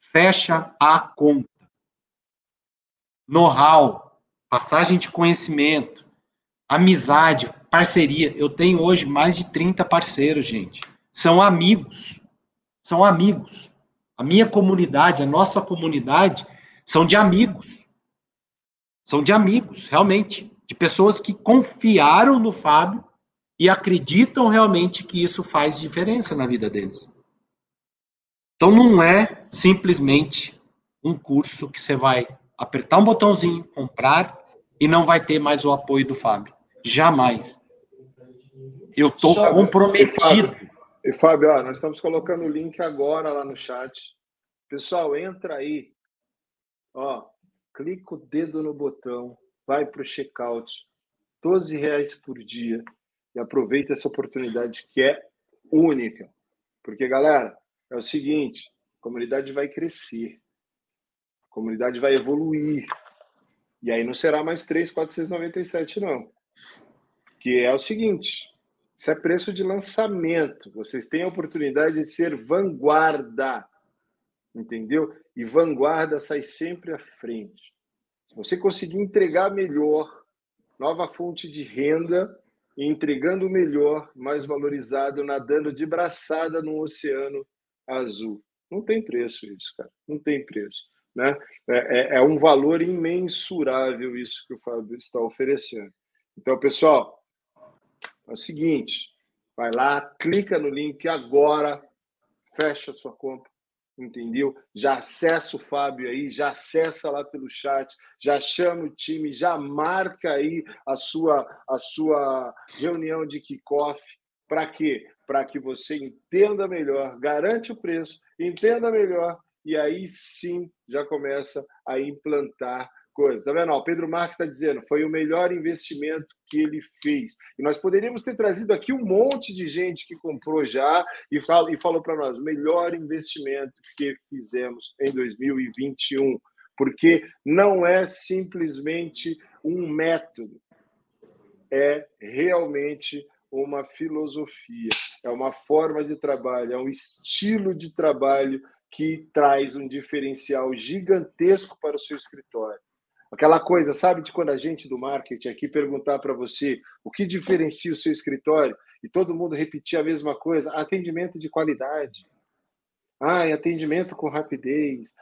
Fecha a conta. Know-how, passagem de conhecimento, amizade, parceria. Eu tenho hoje mais de 30 parceiros, gente. São amigos. São amigos. A minha comunidade, a nossa comunidade, são de amigos. São de amigos, realmente. De pessoas que confiaram no Fábio e acreditam realmente que isso faz diferença na vida deles. Então não é simplesmente um curso que você vai apertar um botãozinho, comprar e não vai ter mais o apoio do Fábio. Jamais. Eu estou comprometido. E Fábio, ó, nós estamos colocando o link agora lá no chat. Pessoal, entra aí. Ó, clica o dedo no botão, vai para o checkout. 12 reais por dia. E aproveita essa oportunidade que é única. Porque, galera, é o seguinte: a comunidade vai crescer. A comunidade vai evoluir. E aí não será mais 3,497, não. Que é o seguinte: isso é preço de lançamento. Vocês têm a oportunidade de ser vanguarda. Entendeu? E vanguarda sai sempre à frente. Se você conseguir entregar melhor, nova fonte de renda, entregando melhor, mais valorizado, nadando de braçada no oceano azul. Não tem preço isso, cara. Não tem preço. Né? É, é, é um valor imensurável isso que o Fábio está oferecendo. Então, pessoal, é o seguinte: vai lá, clica no link agora, fecha sua compra, entendeu? Já acessa o Fábio aí, já acessa lá pelo chat, já chama o time, já marca aí a sua a sua reunião de kickoff. Para quê? Para que você entenda melhor, garante o preço, entenda melhor e aí sim já começa a implantar coisas. Tá vendo? O Pedro Marques está dizendo foi o melhor investimento que ele fez. E nós poderíamos ter trazido aqui um monte de gente que comprou já e, fala, e falou para nós o melhor investimento que fizemos em 2021. Porque não é simplesmente um método, é realmente uma filosofia, é uma forma de trabalho, é um estilo de trabalho que traz um diferencial gigantesco para o seu escritório. Aquela coisa, sabe, de quando a gente do marketing aqui perguntar para você o que diferencia o seu escritório e todo mundo repetir a mesma coisa: atendimento de qualidade. Ah, atendimento com rapidez.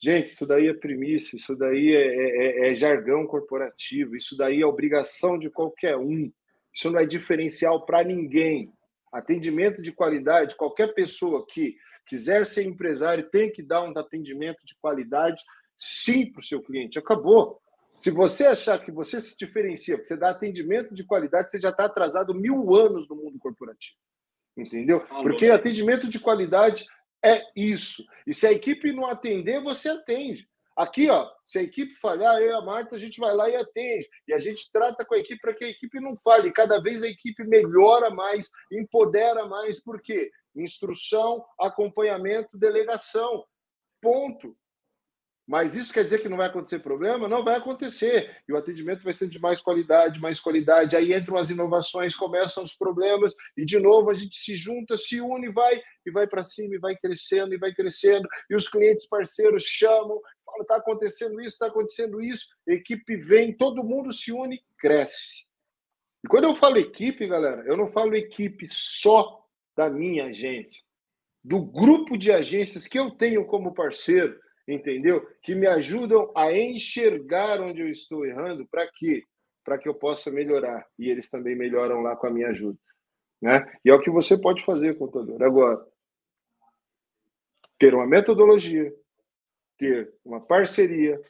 Gente, isso daí é primícia, isso daí é, é, é, é jargão corporativo, isso daí é obrigação de qualquer um. Isso não é diferencial para ninguém. Atendimento de qualidade, qualquer pessoa que quiser ser empresário tem que dar um atendimento de qualidade sim para o seu cliente. Acabou. Se você achar que você se diferencia, porque você dá atendimento de qualidade, você já está atrasado mil anos no mundo corporativo. Entendeu? Porque atendimento de qualidade é isso. E se a equipe não atender, você atende. Aqui, ó, se a equipe falhar, eu e a Marta, a gente vai lá e atende. E a gente trata com a equipe para que a equipe não falhe. Cada vez a equipe melhora mais, empodera mais. Por quê? Instrução, acompanhamento, delegação. Ponto. Mas isso quer dizer que não vai acontecer problema? Não vai acontecer. E o atendimento vai ser de mais qualidade, mais qualidade. Aí entram as inovações, começam os problemas, e de novo a gente se junta, se une, vai e vai para cima, e vai crescendo, e vai crescendo. E os clientes parceiros chamam, falam: está acontecendo isso, está acontecendo isso. Equipe vem, todo mundo se une, cresce. E quando eu falo equipe, galera, eu não falo equipe só da minha agência, do grupo de agências que eu tenho como parceiro entendeu? Que me ajudam a enxergar onde eu estou errando, para quê? Para que eu possa melhorar. E eles também melhoram lá com a minha ajuda. Né? E é o que você pode fazer, contador. Agora, ter uma metodologia, ter uma parceria,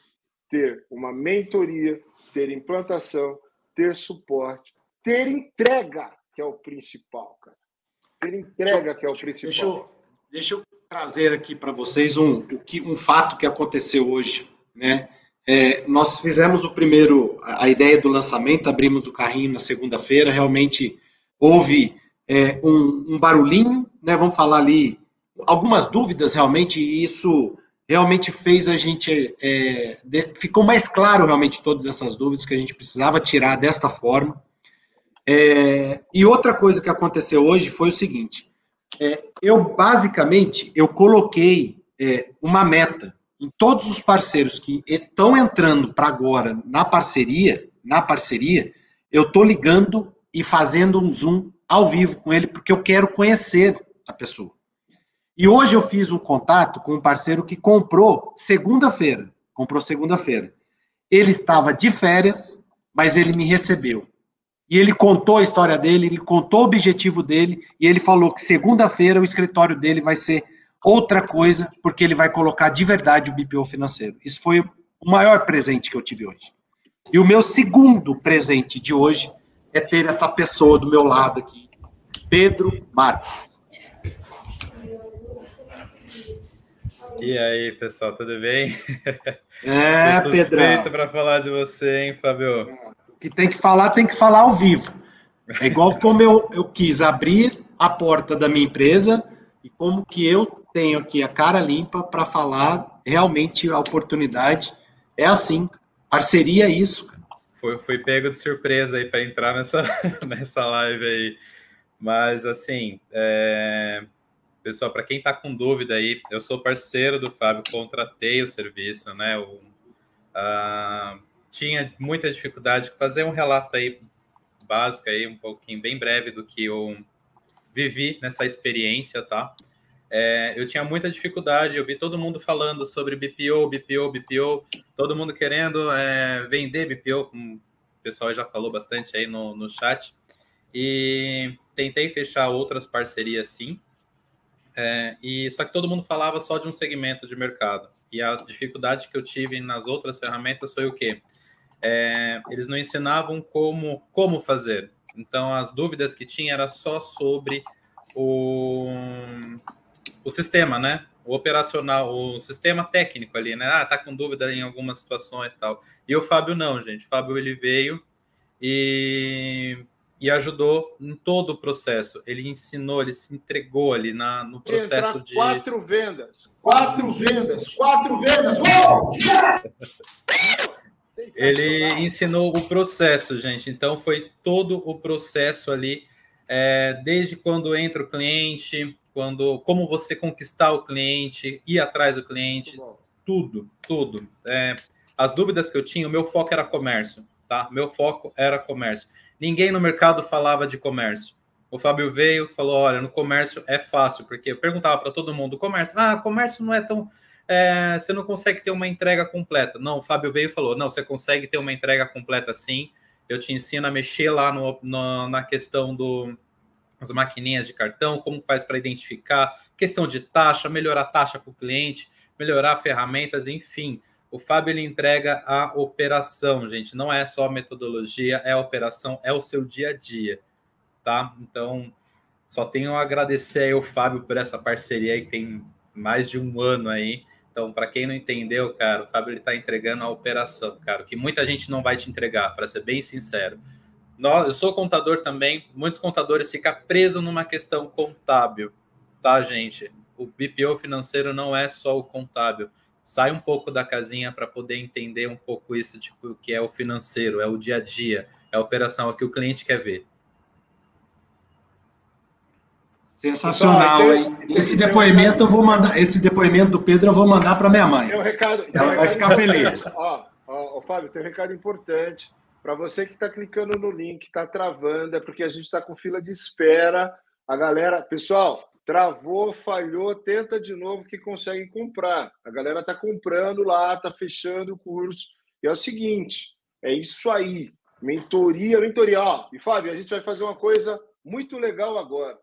ter uma mentoria, ter implantação, ter suporte, ter entrega, que é o principal, cara. Ter entrega, que é o principal. Deixa eu, deixa eu trazer aqui para vocês um, um fato que aconteceu hoje, né? É, nós fizemos o primeiro, a ideia do lançamento, abrimos o carrinho na segunda-feira, realmente houve é, um, um, barulhinho, né? Vamos falar ali algumas dúvidas realmente, e isso realmente fez a gente é, de, ficou mais claro realmente todas essas dúvidas que a gente precisava tirar desta forma. É, e outra coisa que aconteceu hoje foi o seguinte: é, eu basicamente eu coloquei é, uma meta em todos os parceiros que estão entrando para agora na parceria, na parceria, eu estou ligando e fazendo um Zoom ao vivo com ele, porque eu quero conhecer a pessoa. E hoje eu fiz um contato com um parceiro que comprou segunda-feira. Comprou segunda-feira. Ele estava de férias, mas ele me recebeu. E ele contou a história dele, ele contou o objetivo dele, e ele falou que segunda-feira o escritório dele vai ser outra coisa, porque ele vai colocar de verdade o BPO financeiro. Isso foi o maior presente que eu tive hoje. E o meu segundo presente de hoje é ter essa pessoa do meu lado aqui, Pedro Marques. E aí, pessoal, tudo bem? É, Pedro. para falar de você, hein, Fábio? O que tem que falar, tem que falar ao vivo. É igual como eu, eu quis abrir a porta da minha empresa e como que eu tenho aqui a cara limpa para falar realmente a oportunidade. É assim, parceria é isso. Foi, foi pego de surpresa aí para entrar nessa, [laughs] nessa live aí. Mas, assim, é... pessoal, para quem está com dúvida aí, eu sou parceiro do Fábio, contratei o serviço, né? O, uh, tinha muita dificuldade de fazer um relato aí básico aí, um pouquinho bem breve do que eu vivi nessa experiência, tá? É, eu tinha muita dificuldade, eu vi todo mundo falando sobre BPO, BPO, BPO, todo mundo querendo é, vender BPO, como o pessoal já falou bastante aí no, no chat, e tentei fechar outras parcerias sim, é, e só que todo mundo falava só de um segmento de mercado, e a dificuldade que eu tive nas outras ferramentas foi o quê? É, eles não ensinavam como, como fazer, então as dúvidas que tinha era só sobre o o sistema, né? O operacional, o sistema técnico ali, né? Ah, tá com dúvida em algumas situações tal. E o Fábio não, gente. O Fábio ele veio e, e ajudou em todo o processo. Ele ensinou, ele se entregou ali na, no processo de. Quatro vendas, quatro vendas, quatro vendas. Uou! Ele ensinou o processo, gente. Então foi todo o processo ali, é, desde quando entra o cliente, quando como você conquistar o cliente, ir atrás do cliente, tudo, tudo. É, as dúvidas que eu tinha, o meu foco era comércio, tá? Meu foco era comércio. Ninguém no mercado falava de comércio. O Fábio veio falou: olha, no comércio é fácil, porque eu perguntava para todo mundo: comércio, ah, comércio não é tão. É, você não consegue ter uma entrega completa. Não, o Fábio veio e falou: não, você consegue ter uma entrega completa sim. Eu te ensino a mexer lá no, no na questão do, as maquininhas de cartão, como faz para identificar, questão de taxa, melhorar a taxa para o cliente, melhorar ferramentas, enfim. O Fábio ele entrega a operação, gente. Não é só metodologia, é a operação, é o seu dia a dia, tá? Então, só tenho a agradecer aí ao Fábio por essa parceria aí que tem mais de um ano aí. Então, para quem não entendeu, cara, o Fábio está entregando a operação, cara, que muita gente não vai te entregar, para ser bem sincero eu sou contador também. Muitos contadores ficam presos numa questão contábil, tá, gente? O BPO financeiro não é só o contábil. Sai um pouco da casinha para poder entender um pouco isso, tipo, o que é o financeiro, é o dia a dia, é a operação, é o que o cliente quer ver. Sensacional, hein? Esse depoimento eu vou mandar, esse depoimento do Pedro eu vou mandar para minha mãe. Um recado, Ela vai ficar feliz. Ó, ó, ó, Fábio, tem um recado importante. Para você que está clicando no link, está travando, é porque a gente está com fila de espera. A galera, pessoal, travou, falhou, tenta de novo que consegue comprar. A galera está comprando lá, está fechando o curso. E é o seguinte, é isso aí. Mentoria, mentoria. Ó, e Fábio, a gente vai fazer uma coisa muito legal agora,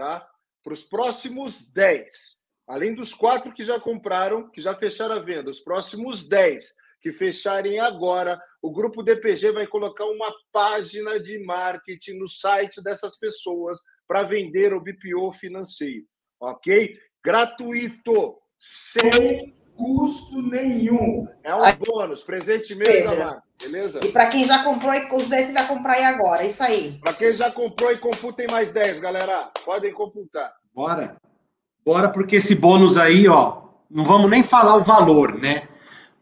tá? Para os próximos 10, além dos quatro que já compraram, que já fecharam a venda, os próximos 10 que fecharem agora, o grupo DPG vai colocar uma página de marketing no site dessas pessoas para vender o BPO financeiro, ok? Gratuito, sem custo nenhum. É um bônus, presente mesmo da marca, beleza? E para quem já comprou, os 10 você vai comprar aí agora, é isso aí. Para quem já comprou e computem mais 10, galera, podem computar. Bora. Bora, porque esse bônus aí, ó, não vamos nem falar o valor, né?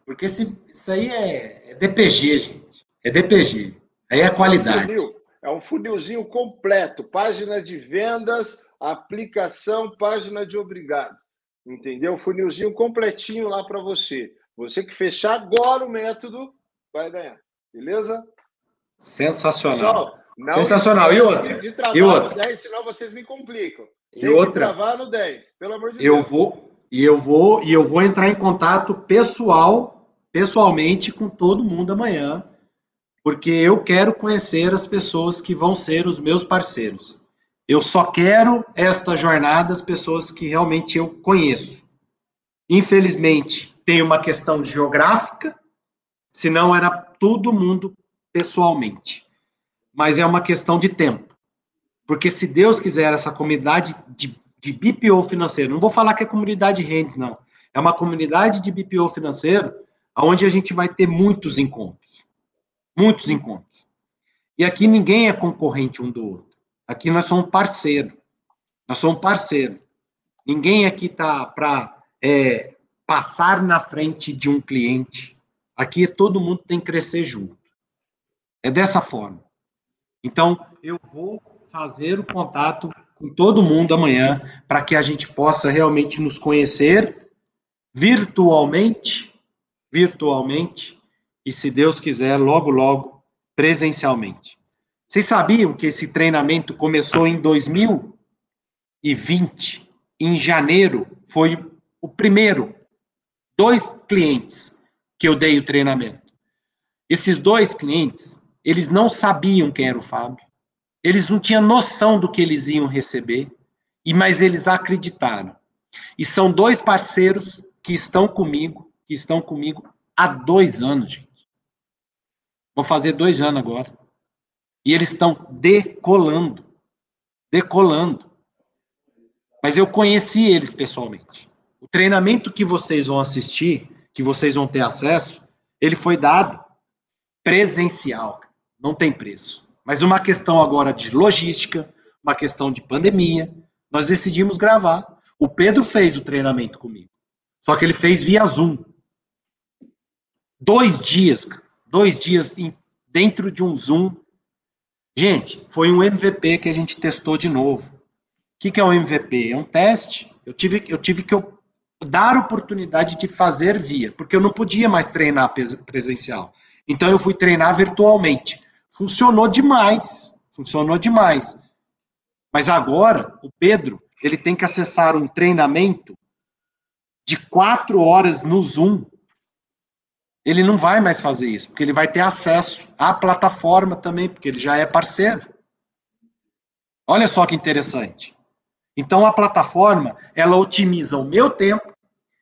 Porque esse, isso aí é, é DPG, gente. É DPG. Aí é a qualidade. É um, funil, é um funilzinho completo. Página de vendas, aplicação, página de obrigado. Entendeu? Funilzinho completinho lá para você. Você que fechar agora o método, vai ganhar. Beleza? Sensacional. Pessoal, Sensacional. E outra? De travar e outra? no 10, senão vocês me complicam. Tem e outra? Que travar no 10, pelo amor de eu Deus. Vou, e eu vou e eu vou entrar em contato pessoal, pessoalmente com todo mundo amanhã, porque eu quero conhecer as pessoas que vão ser os meus parceiros. Eu só quero esta jornada as pessoas que realmente eu conheço. Infelizmente, tem uma questão geográfica, senão era todo mundo pessoalmente. Mas é uma questão de tempo. Porque se Deus quiser essa comunidade de, de BPO financeiro, não vou falar que é comunidade Rendes, não. É uma comunidade de BPO financeiro onde a gente vai ter muitos encontros. Muitos encontros. E aqui ninguém é concorrente um do outro. Aqui nós somos parceiro. Nós somos parceiro. Ninguém aqui está para é, passar na frente de um cliente. Aqui todo mundo tem que crescer junto. É dessa forma. Então, eu vou fazer o contato com todo mundo amanhã para que a gente possa realmente nos conhecer virtualmente, virtualmente e se Deus quiser, logo logo presencialmente. Vocês sabiam que esse treinamento começou em 2020? Em janeiro foi o primeiro dois clientes que eu dei o treinamento. Esses dois clientes, eles não sabiam quem era o Fábio, eles não tinham noção do que eles iam receber, e mas eles acreditaram. E são dois parceiros que estão comigo, que estão comigo há dois anos, gente. Vou fazer dois anos agora. E eles estão decolando. Decolando. Mas eu conheci eles pessoalmente. O treinamento que vocês vão assistir, que vocês vão ter acesso, ele foi dado presencial. Não tem preço. Mas uma questão agora de logística, uma questão de pandemia, nós decidimos gravar. O Pedro fez o treinamento comigo. Só que ele fez via Zoom. Dois dias, dois dias dentro de um Zoom. Gente, foi um MVP que a gente testou de novo. O que, que é um MVP? É um teste. Eu tive, eu tive que dar oportunidade de fazer via, porque eu não podia mais treinar presencial. Então eu fui treinar virtualmente. Funcionou demais, funcionou demais. Mas agora o Pedro ele tem que acessar um treinamento de quatro horas no Zoom. Ele não vai mais fazer isso, porque ele vai ter acesso à plataforma também, porque ele já é parceiro. Olha só que interessante. Então a plataforma, ela otimiza o meu tempo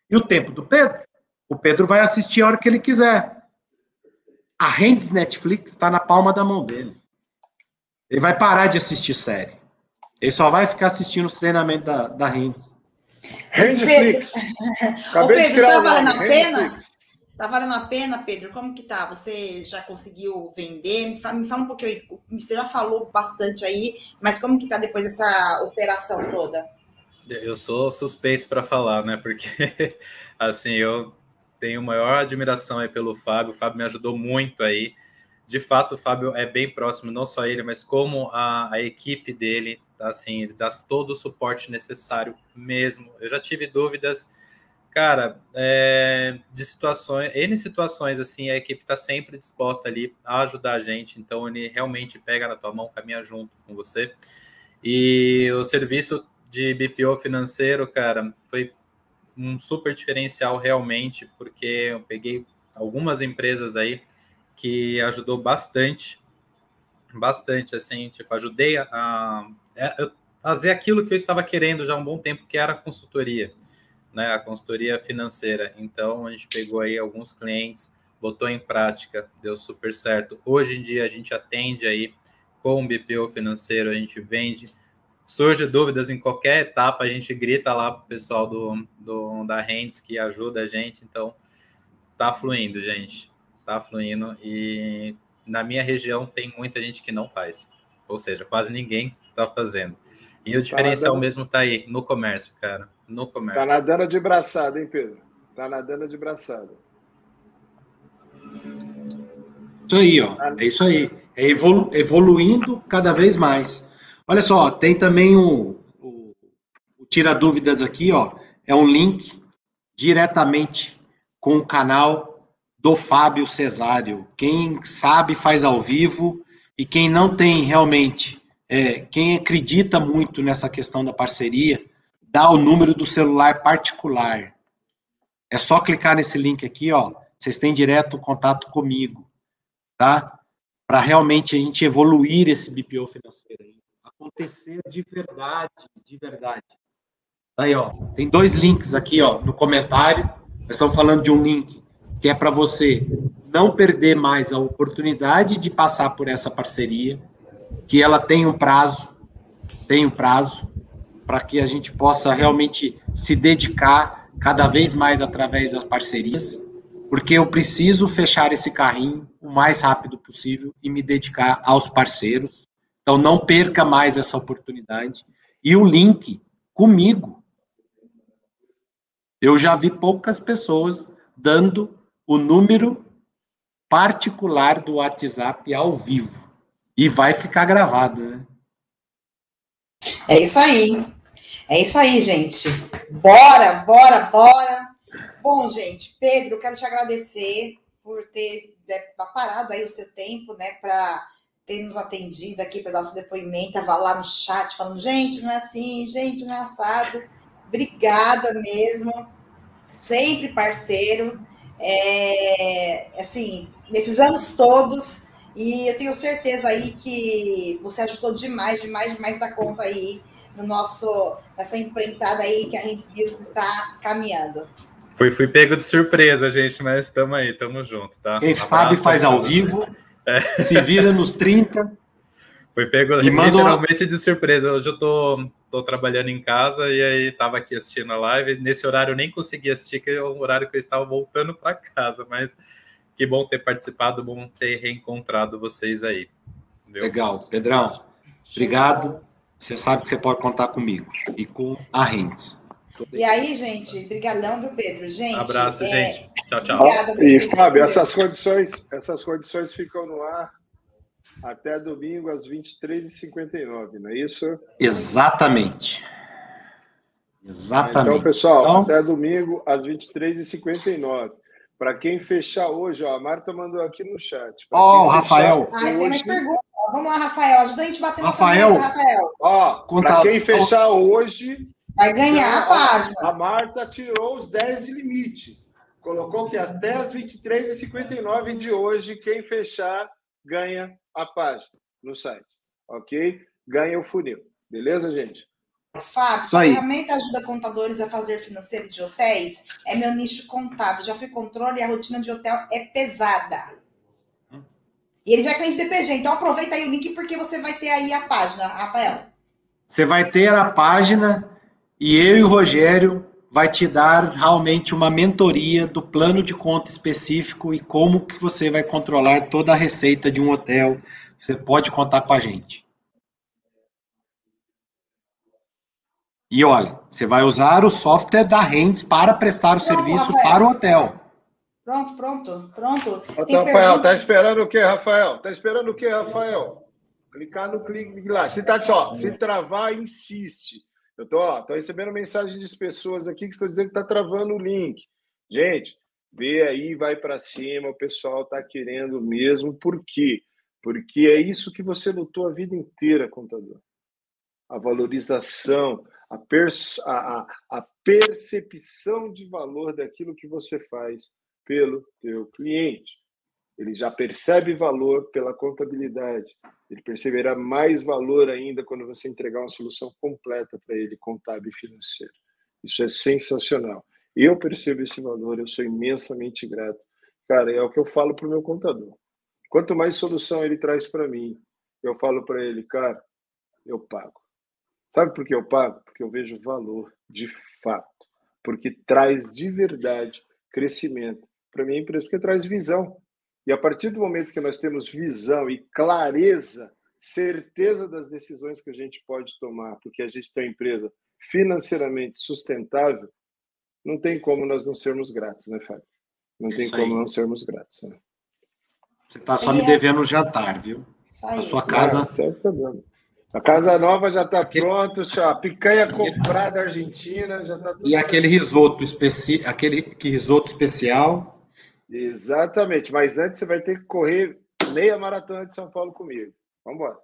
e o tempo do Pedro. O Pedro vai assistir a hora que ele quiser. A Hands Netflix está na palma da mão dele. Ele vai parar de assistir série. Ele só vai ficar assistindo os treinamentos da, da Hands. Handflix. Ô, Pedro, tá valendo a pena? Tá valendo a pena, Pedro? Como que tá? Você já conseguiu vender? Me fala, me fala um pouquinho. Você já falou bastante aí, mas como que tá depois dessa operação toda? Eu sou suspeito para falar, né? Porque [laughs] assim, eu tenho maior admiração aí pelo Fábio. O Fábio me ajudou muito aí. De fato, o Fábio é bem próximo, não só ele, mas como a, a equipe dele, tá? assim, ele dá todo o suporte necessário mesmo. Eu já tive dúvidas cara, é, de situações, N situações, assim, a equipe está sempre disposta ali a ajudar a gente, então ele realmente pega na tua mão, caminha junto com você. E o serviço de BPO financeiro, cara, foi um super diferencial realmente, porque eu peguei algumas empresas aí que ajudou bastante, bastante, assim, tipo, ajudei a, a, a fazer aquilo que eu estava querendo já há um bom tempo, que era consultoria né, a consultoria financeira. Então, a gente pegou aí alguns clientes, botou em prática, deu super certo. Hoje em dia, a gente atende aí com o BPO financeiro, a gente vende. Surge dúvidas em qualquer etapa, a gente grita lá para o pessoal do, do, da Rentes que ajuda a gente. Então, tá fluindo, gente. Tá fluindo. E na minha região tem muita gente que não faz. Ou seja, quase ninguém está fazendo. E o diferencial mesmo tá aí, no comércio, cara. No comércio. Tá nadando de braçada, hein, Pedro? Tá nadando de braçada. Isso aí, ó. É isso aí. É evolu evoluindo cada vez mais. Olha só, tem também o, o, o Tira Dúvidas aqui, ó. É um link diretamente com o canal do Fábio Cesário. Quem sabe faz ao vivo e quem não tem realmente, é, quem acredita muito nessa questão da parceria, dá o número do celular particular. É só clicar nesse link aqui, ó. Vocês têm direto contato comigo, tá? Para realmente a gente evoluir esse BPO financeiro aí. Acontecer de verdade, de verdade. Aí, ó, tem dois links aqui, ó, no comentário. Nós estamos falando de um link que é para você não perder mais a oportunidade de passar por essa parceria, que ela tem um prazo, tem um prazo, para que a gente possa realmente se dedicar cada vez mais através das parcerias, porque eu preciso fechar esse carrinho o mais rápido possível e me dedicar aos parceiros. Então não perca mais essa oportunidade. E o link comigo eu já vi poucas pessoas dando o número particular do WhatsApp ao vivo. E vai ficar gravado, né? É isso aí. É isso aí, gente. Bora, bora, bora. Bom, gente, Pedro, quero te agradecer por ter né, parado aí o seu tempo, né, para ter nos atendido aqui para dar seu depoimento. Tava lá no chat falando, gente, não é assim, gente, não é assado. Obrigada mesmo, sempre parceiro. É, assim, nesses anos todos, e eu tenho certeza aí que você ajudou demais, demais, demais da conta aí no nosso, nessa empreitada aí que a Rentes News está caminhando. Fui, fui pego de surpresa, gente, mas estamos aí, estamos junto, tá? Quem sabe faz ao vivo, é. se vira nos 30. Foi pego e literalmente uma... de surpresa. Hoje eu tô tô trabalhando em casa e aí estava aqui assistindo a live. Nesse horário eu nem consegui assistir, que é o horário que eu estava voltando para casa, mas que bom ter participado, bom ter reencontrado vocês aí. Legal, Pedrão. Obrigado. Você sabe que você pode contar comigo e com a Rentes. E aí, gente, brigadão, viu, Pedro? Gente, abraço, é... gente. Tchau, tchau. Obrigada, e Fábio, essas condições, essas condições ficam no ar até domingo às 23h59, não é isso? Exatamente. Exatamente. Então, pessoal, então... até domingo às 23h59. Para quem fechar hoje, ó, a Marta mandou aqui no chat. Ó, oh, Rafael. Ah, tem mais perguntas. Vamos lá, Rafael. Ajuda a gente a bater Rafael, nessa meta, Rafael. Ó, para quem fechar hoje. Vai ganhar a página. A Marta tirou os 10 de limite. Colocou que até as 23h59 de hoje, quem fechar ganha a página no site, ok? Ganha o funil, beleza, gente? Fábio, a ferramenta ajuda contadores a fazer financeiro de hotéis? É meu nicho contábil. Já fui controle e a rotina de hotel é pesada. E ele já é cliente DPG, então aproveita aí o link porque você vai ter aí a página, Rafael. Você vai ter a página e eu e o Rogério vai te dar realmente uma mentoria do plano de conta específico e como que você vai controlar toda a receita de um hotel. Você pode contar com a gente. E olha, você vai usar o software da Rents para prestar o pronto, serviço Rafael. para o hotel. Pronto, pronto, pronto. Rafael, pergunta... tá esperando o quê, Rafael? Tá esperando o quê, Rafael? Clicar no clique lá. Se tá, ó, se travar, insiste. Eu tô, ó, tô recebendo mensagens de pessoas aqui que estão dizendo que está travando o link. Gente, vê aí, vai para cima, o pessoal está querendo mesmo. Por quê? Porque é isso que você lutou a vida inteira, contador. A valorização, a, a, a percepção de valor daquilo que você faz pelo teu cliente. Ele já percebe valor pela contabilidade. Ele perceberá mais valor ainda quando você entregar uma solução completa para ele, contábil e financeiro. Isso é sensacional. Eu percebo esse valor, eu sou imensamente grato. Cara, é o que eu falo para o meu contador. Quanto mais solução ele traz para mim, eu falo para ele, cara, eu pago. Sabe por que eu pago? Porque eu vejo valor de fato. Porque traz de verdade crescimento para minha empresa, porque traz visão. E a partir do momento que nós temos visão e clareza, certeza das decisões que a gente pode tomar, porque a gente tem uma empresa financeiramente sustentável, não tem como nós não sermos gratos, né, Fábio? Não tem como não sermos gratos. Né? Você está só me é devendo um jantar, viu? A sua casa. Não, a casa nova já está aquele... pronta, a picanha comprada argentina já está tudo E certo. aquele risoto especial, aquele risoto especial Exatamente, mas antes você vai ter que correr meia maratona de São Paulo comigo. Vamos embora.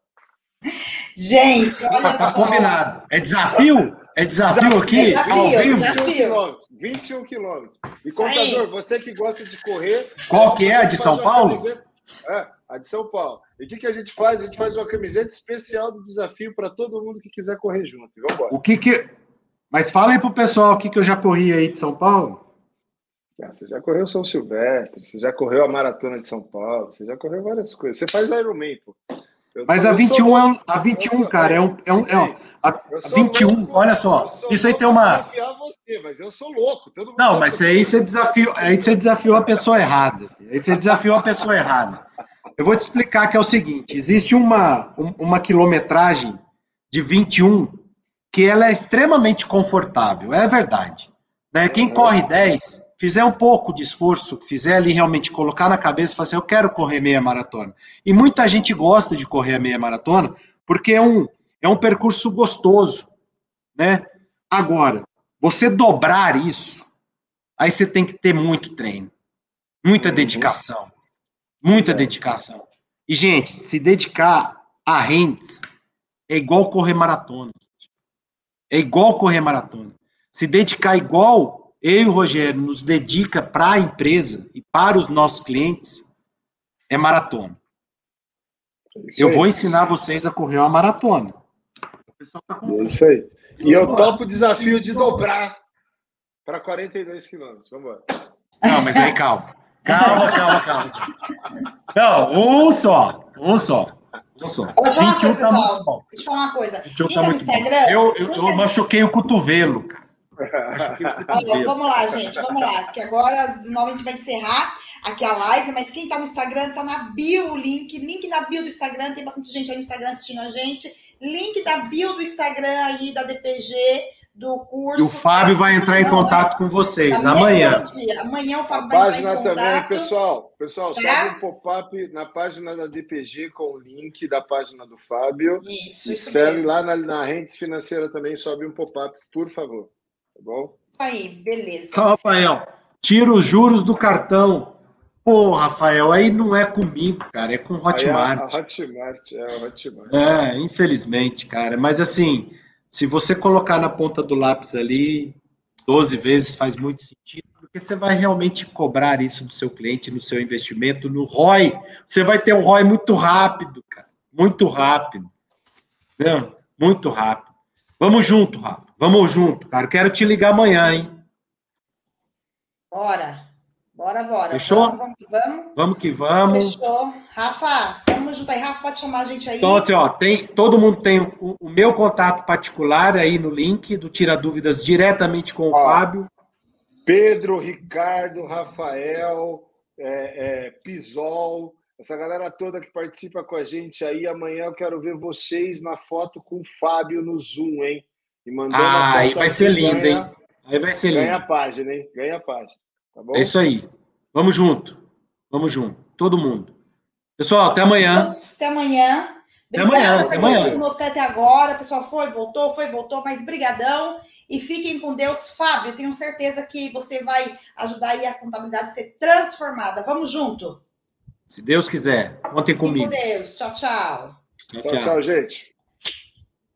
Gente, olha Tá só. combinado. É desafio? É desafio aqui? Desafio, Ao vivo? desafio. 21 quilômetros. 21 quilômetros. E Isso aí. contador, você que gosta de correr. Qual que é? A de São Paulo? É, a de São Paulo. E o que, que a gente faz? A gente faz uma camiseta especial do desafio para todo mundo que quiser correr junto. Vamos embora. O que que... Mas fala aí pro pessoal o que que eu já corri aí de São Paulo. Ah, você já correu São Silvestre, você já correu a Maratona de São Paulo, você já correu várias coisas. Você faz Ironman, pô. Eu Mas a eu sou 21 é um, a 21, Eu sou- cara, é um, é um, é um- a, Eu a sou 21, louco, olha só, isso aí tem uma desafiar você, mas eu sou louco. Não, mas aí você desafiou, aí você desafiou a pessoa errada. Aí você desafiou a pessoa errada. Eu vou te explicar que é o seguinte: existe uma, um- uma quilometragem de 21 que ela é extremamente confortável, é verdade. Né? Quem corre 10, fizer um pouco de esforço, fizer ali realmente colocar na cabeça e falar assim, eu quero correr meia maratona. E muita gente gosta de correr a meia maratona porque é um, é um percurso gostoso, né? Agora, você dobrar isso, aí você tem que ter muito treino, muita Uhum. dedicação, muita É. dedicação. E, gente, se dedicar a rentes é igual correr maratona. É igual correr maratona. Se dedicar igual eu e o Rogério nos dedica para a empresa e para os nossos clientes, é maratona. Isso Eu aí. vou ensinar vocês a correr uma maratona. O pessoal tá com- É isso aí. E eu topo o desafio de dobrar para 42 quilômetros. Vamos embora. Não, mas aí calma. Calma, calma, calma. Não, um só. Um só. Um só. Deixa eu falar uma 21 coisa, tá pessoal. Deixa eu falar uma coisa. 21 Quem tá tá no. Instagram. Eu, eu, eu machuquei o cotovelo, cara. Olha, vamos lá, gente, vamos lá. Que agora às 19 a gente vai encerrar aqui a live, mas quem tá no Instagram, tá na bio o link. Link na bio do Instagram, tem bastante gente aí no Instagram assistindo a gente. Link da bio do Instagram aí, da DPG, do curso. E o Fábio vai entrar em contato com vocês amanhã. Amanhã o A Fábio vai entrar em também, contato. pessoal. Pessoal, Tá? sobe um pop-up na página da DPG com o link da página do Fábio. Isso, E isso serve mesmo. lá na, na Rentes Financeira também, sobe um pop-up, por favor. Tá bom? Isso aí, beleza. Então, Rafael, tira os juros do cartão. Pô, Rafael, aí não é comigo, cara, é com Aí a, a Hotmart. Hotmart, é a Hotmart. É, infelizmente, cara. Mas assim, se você colocar na ponta do lápis ali 12 vezes faz muito sentido, porque você vai realmente cobrar isso do seu cliente no seu investimento, no ROI. Você vai ter um ROI muito rápido, cara. Muito rápido. Entendeu? Muito rápido. Vamos junto, Rafa. Vamos junto, cara. Quero te ligar amanhã, hein? Bora. Bora, bora. Fechou? Vamos, vamos, que vamos. Vamos que vamos. Fechou. Rafa, tamo junto aí. Rafa, pode chamar a gente aí. Então, assim, ó, tem, todo mundo tem o, o meu contato particular aí no link do Tira Dúvidas diretamente com o Ó. Fábio. Pedro, Ricardo, Rafael, é, é, Pisol, essa galera toda que participa com a gente aí. Amanhã eu quero ver vocês na foto com o Fábio no Zoom, hein? E mandando a Ah, aí vai ser lindo, ganha- hein? Aí vai ser Ganha a lindo. página, hein? Ganha a página. Tá bom? É isso aí. Vamos junto. Vamos junto. Todo mundo. Pessoal, até amanhã. Até amanhã. Até amanhã, Obrigada até por ter amanhã. conosco até agora. O pessoal foi, voltou, foi, voltou, mas brigadão. E fiquem com Deus. Fábio, tenho certeza que você vai ajudar aí a contabilidade a ser transformada. Vamos junto. Se Deus quiser, contem Fiquem com comigo. Deus. Tchau. Tchau, Tchau, tchau. tchau, gente.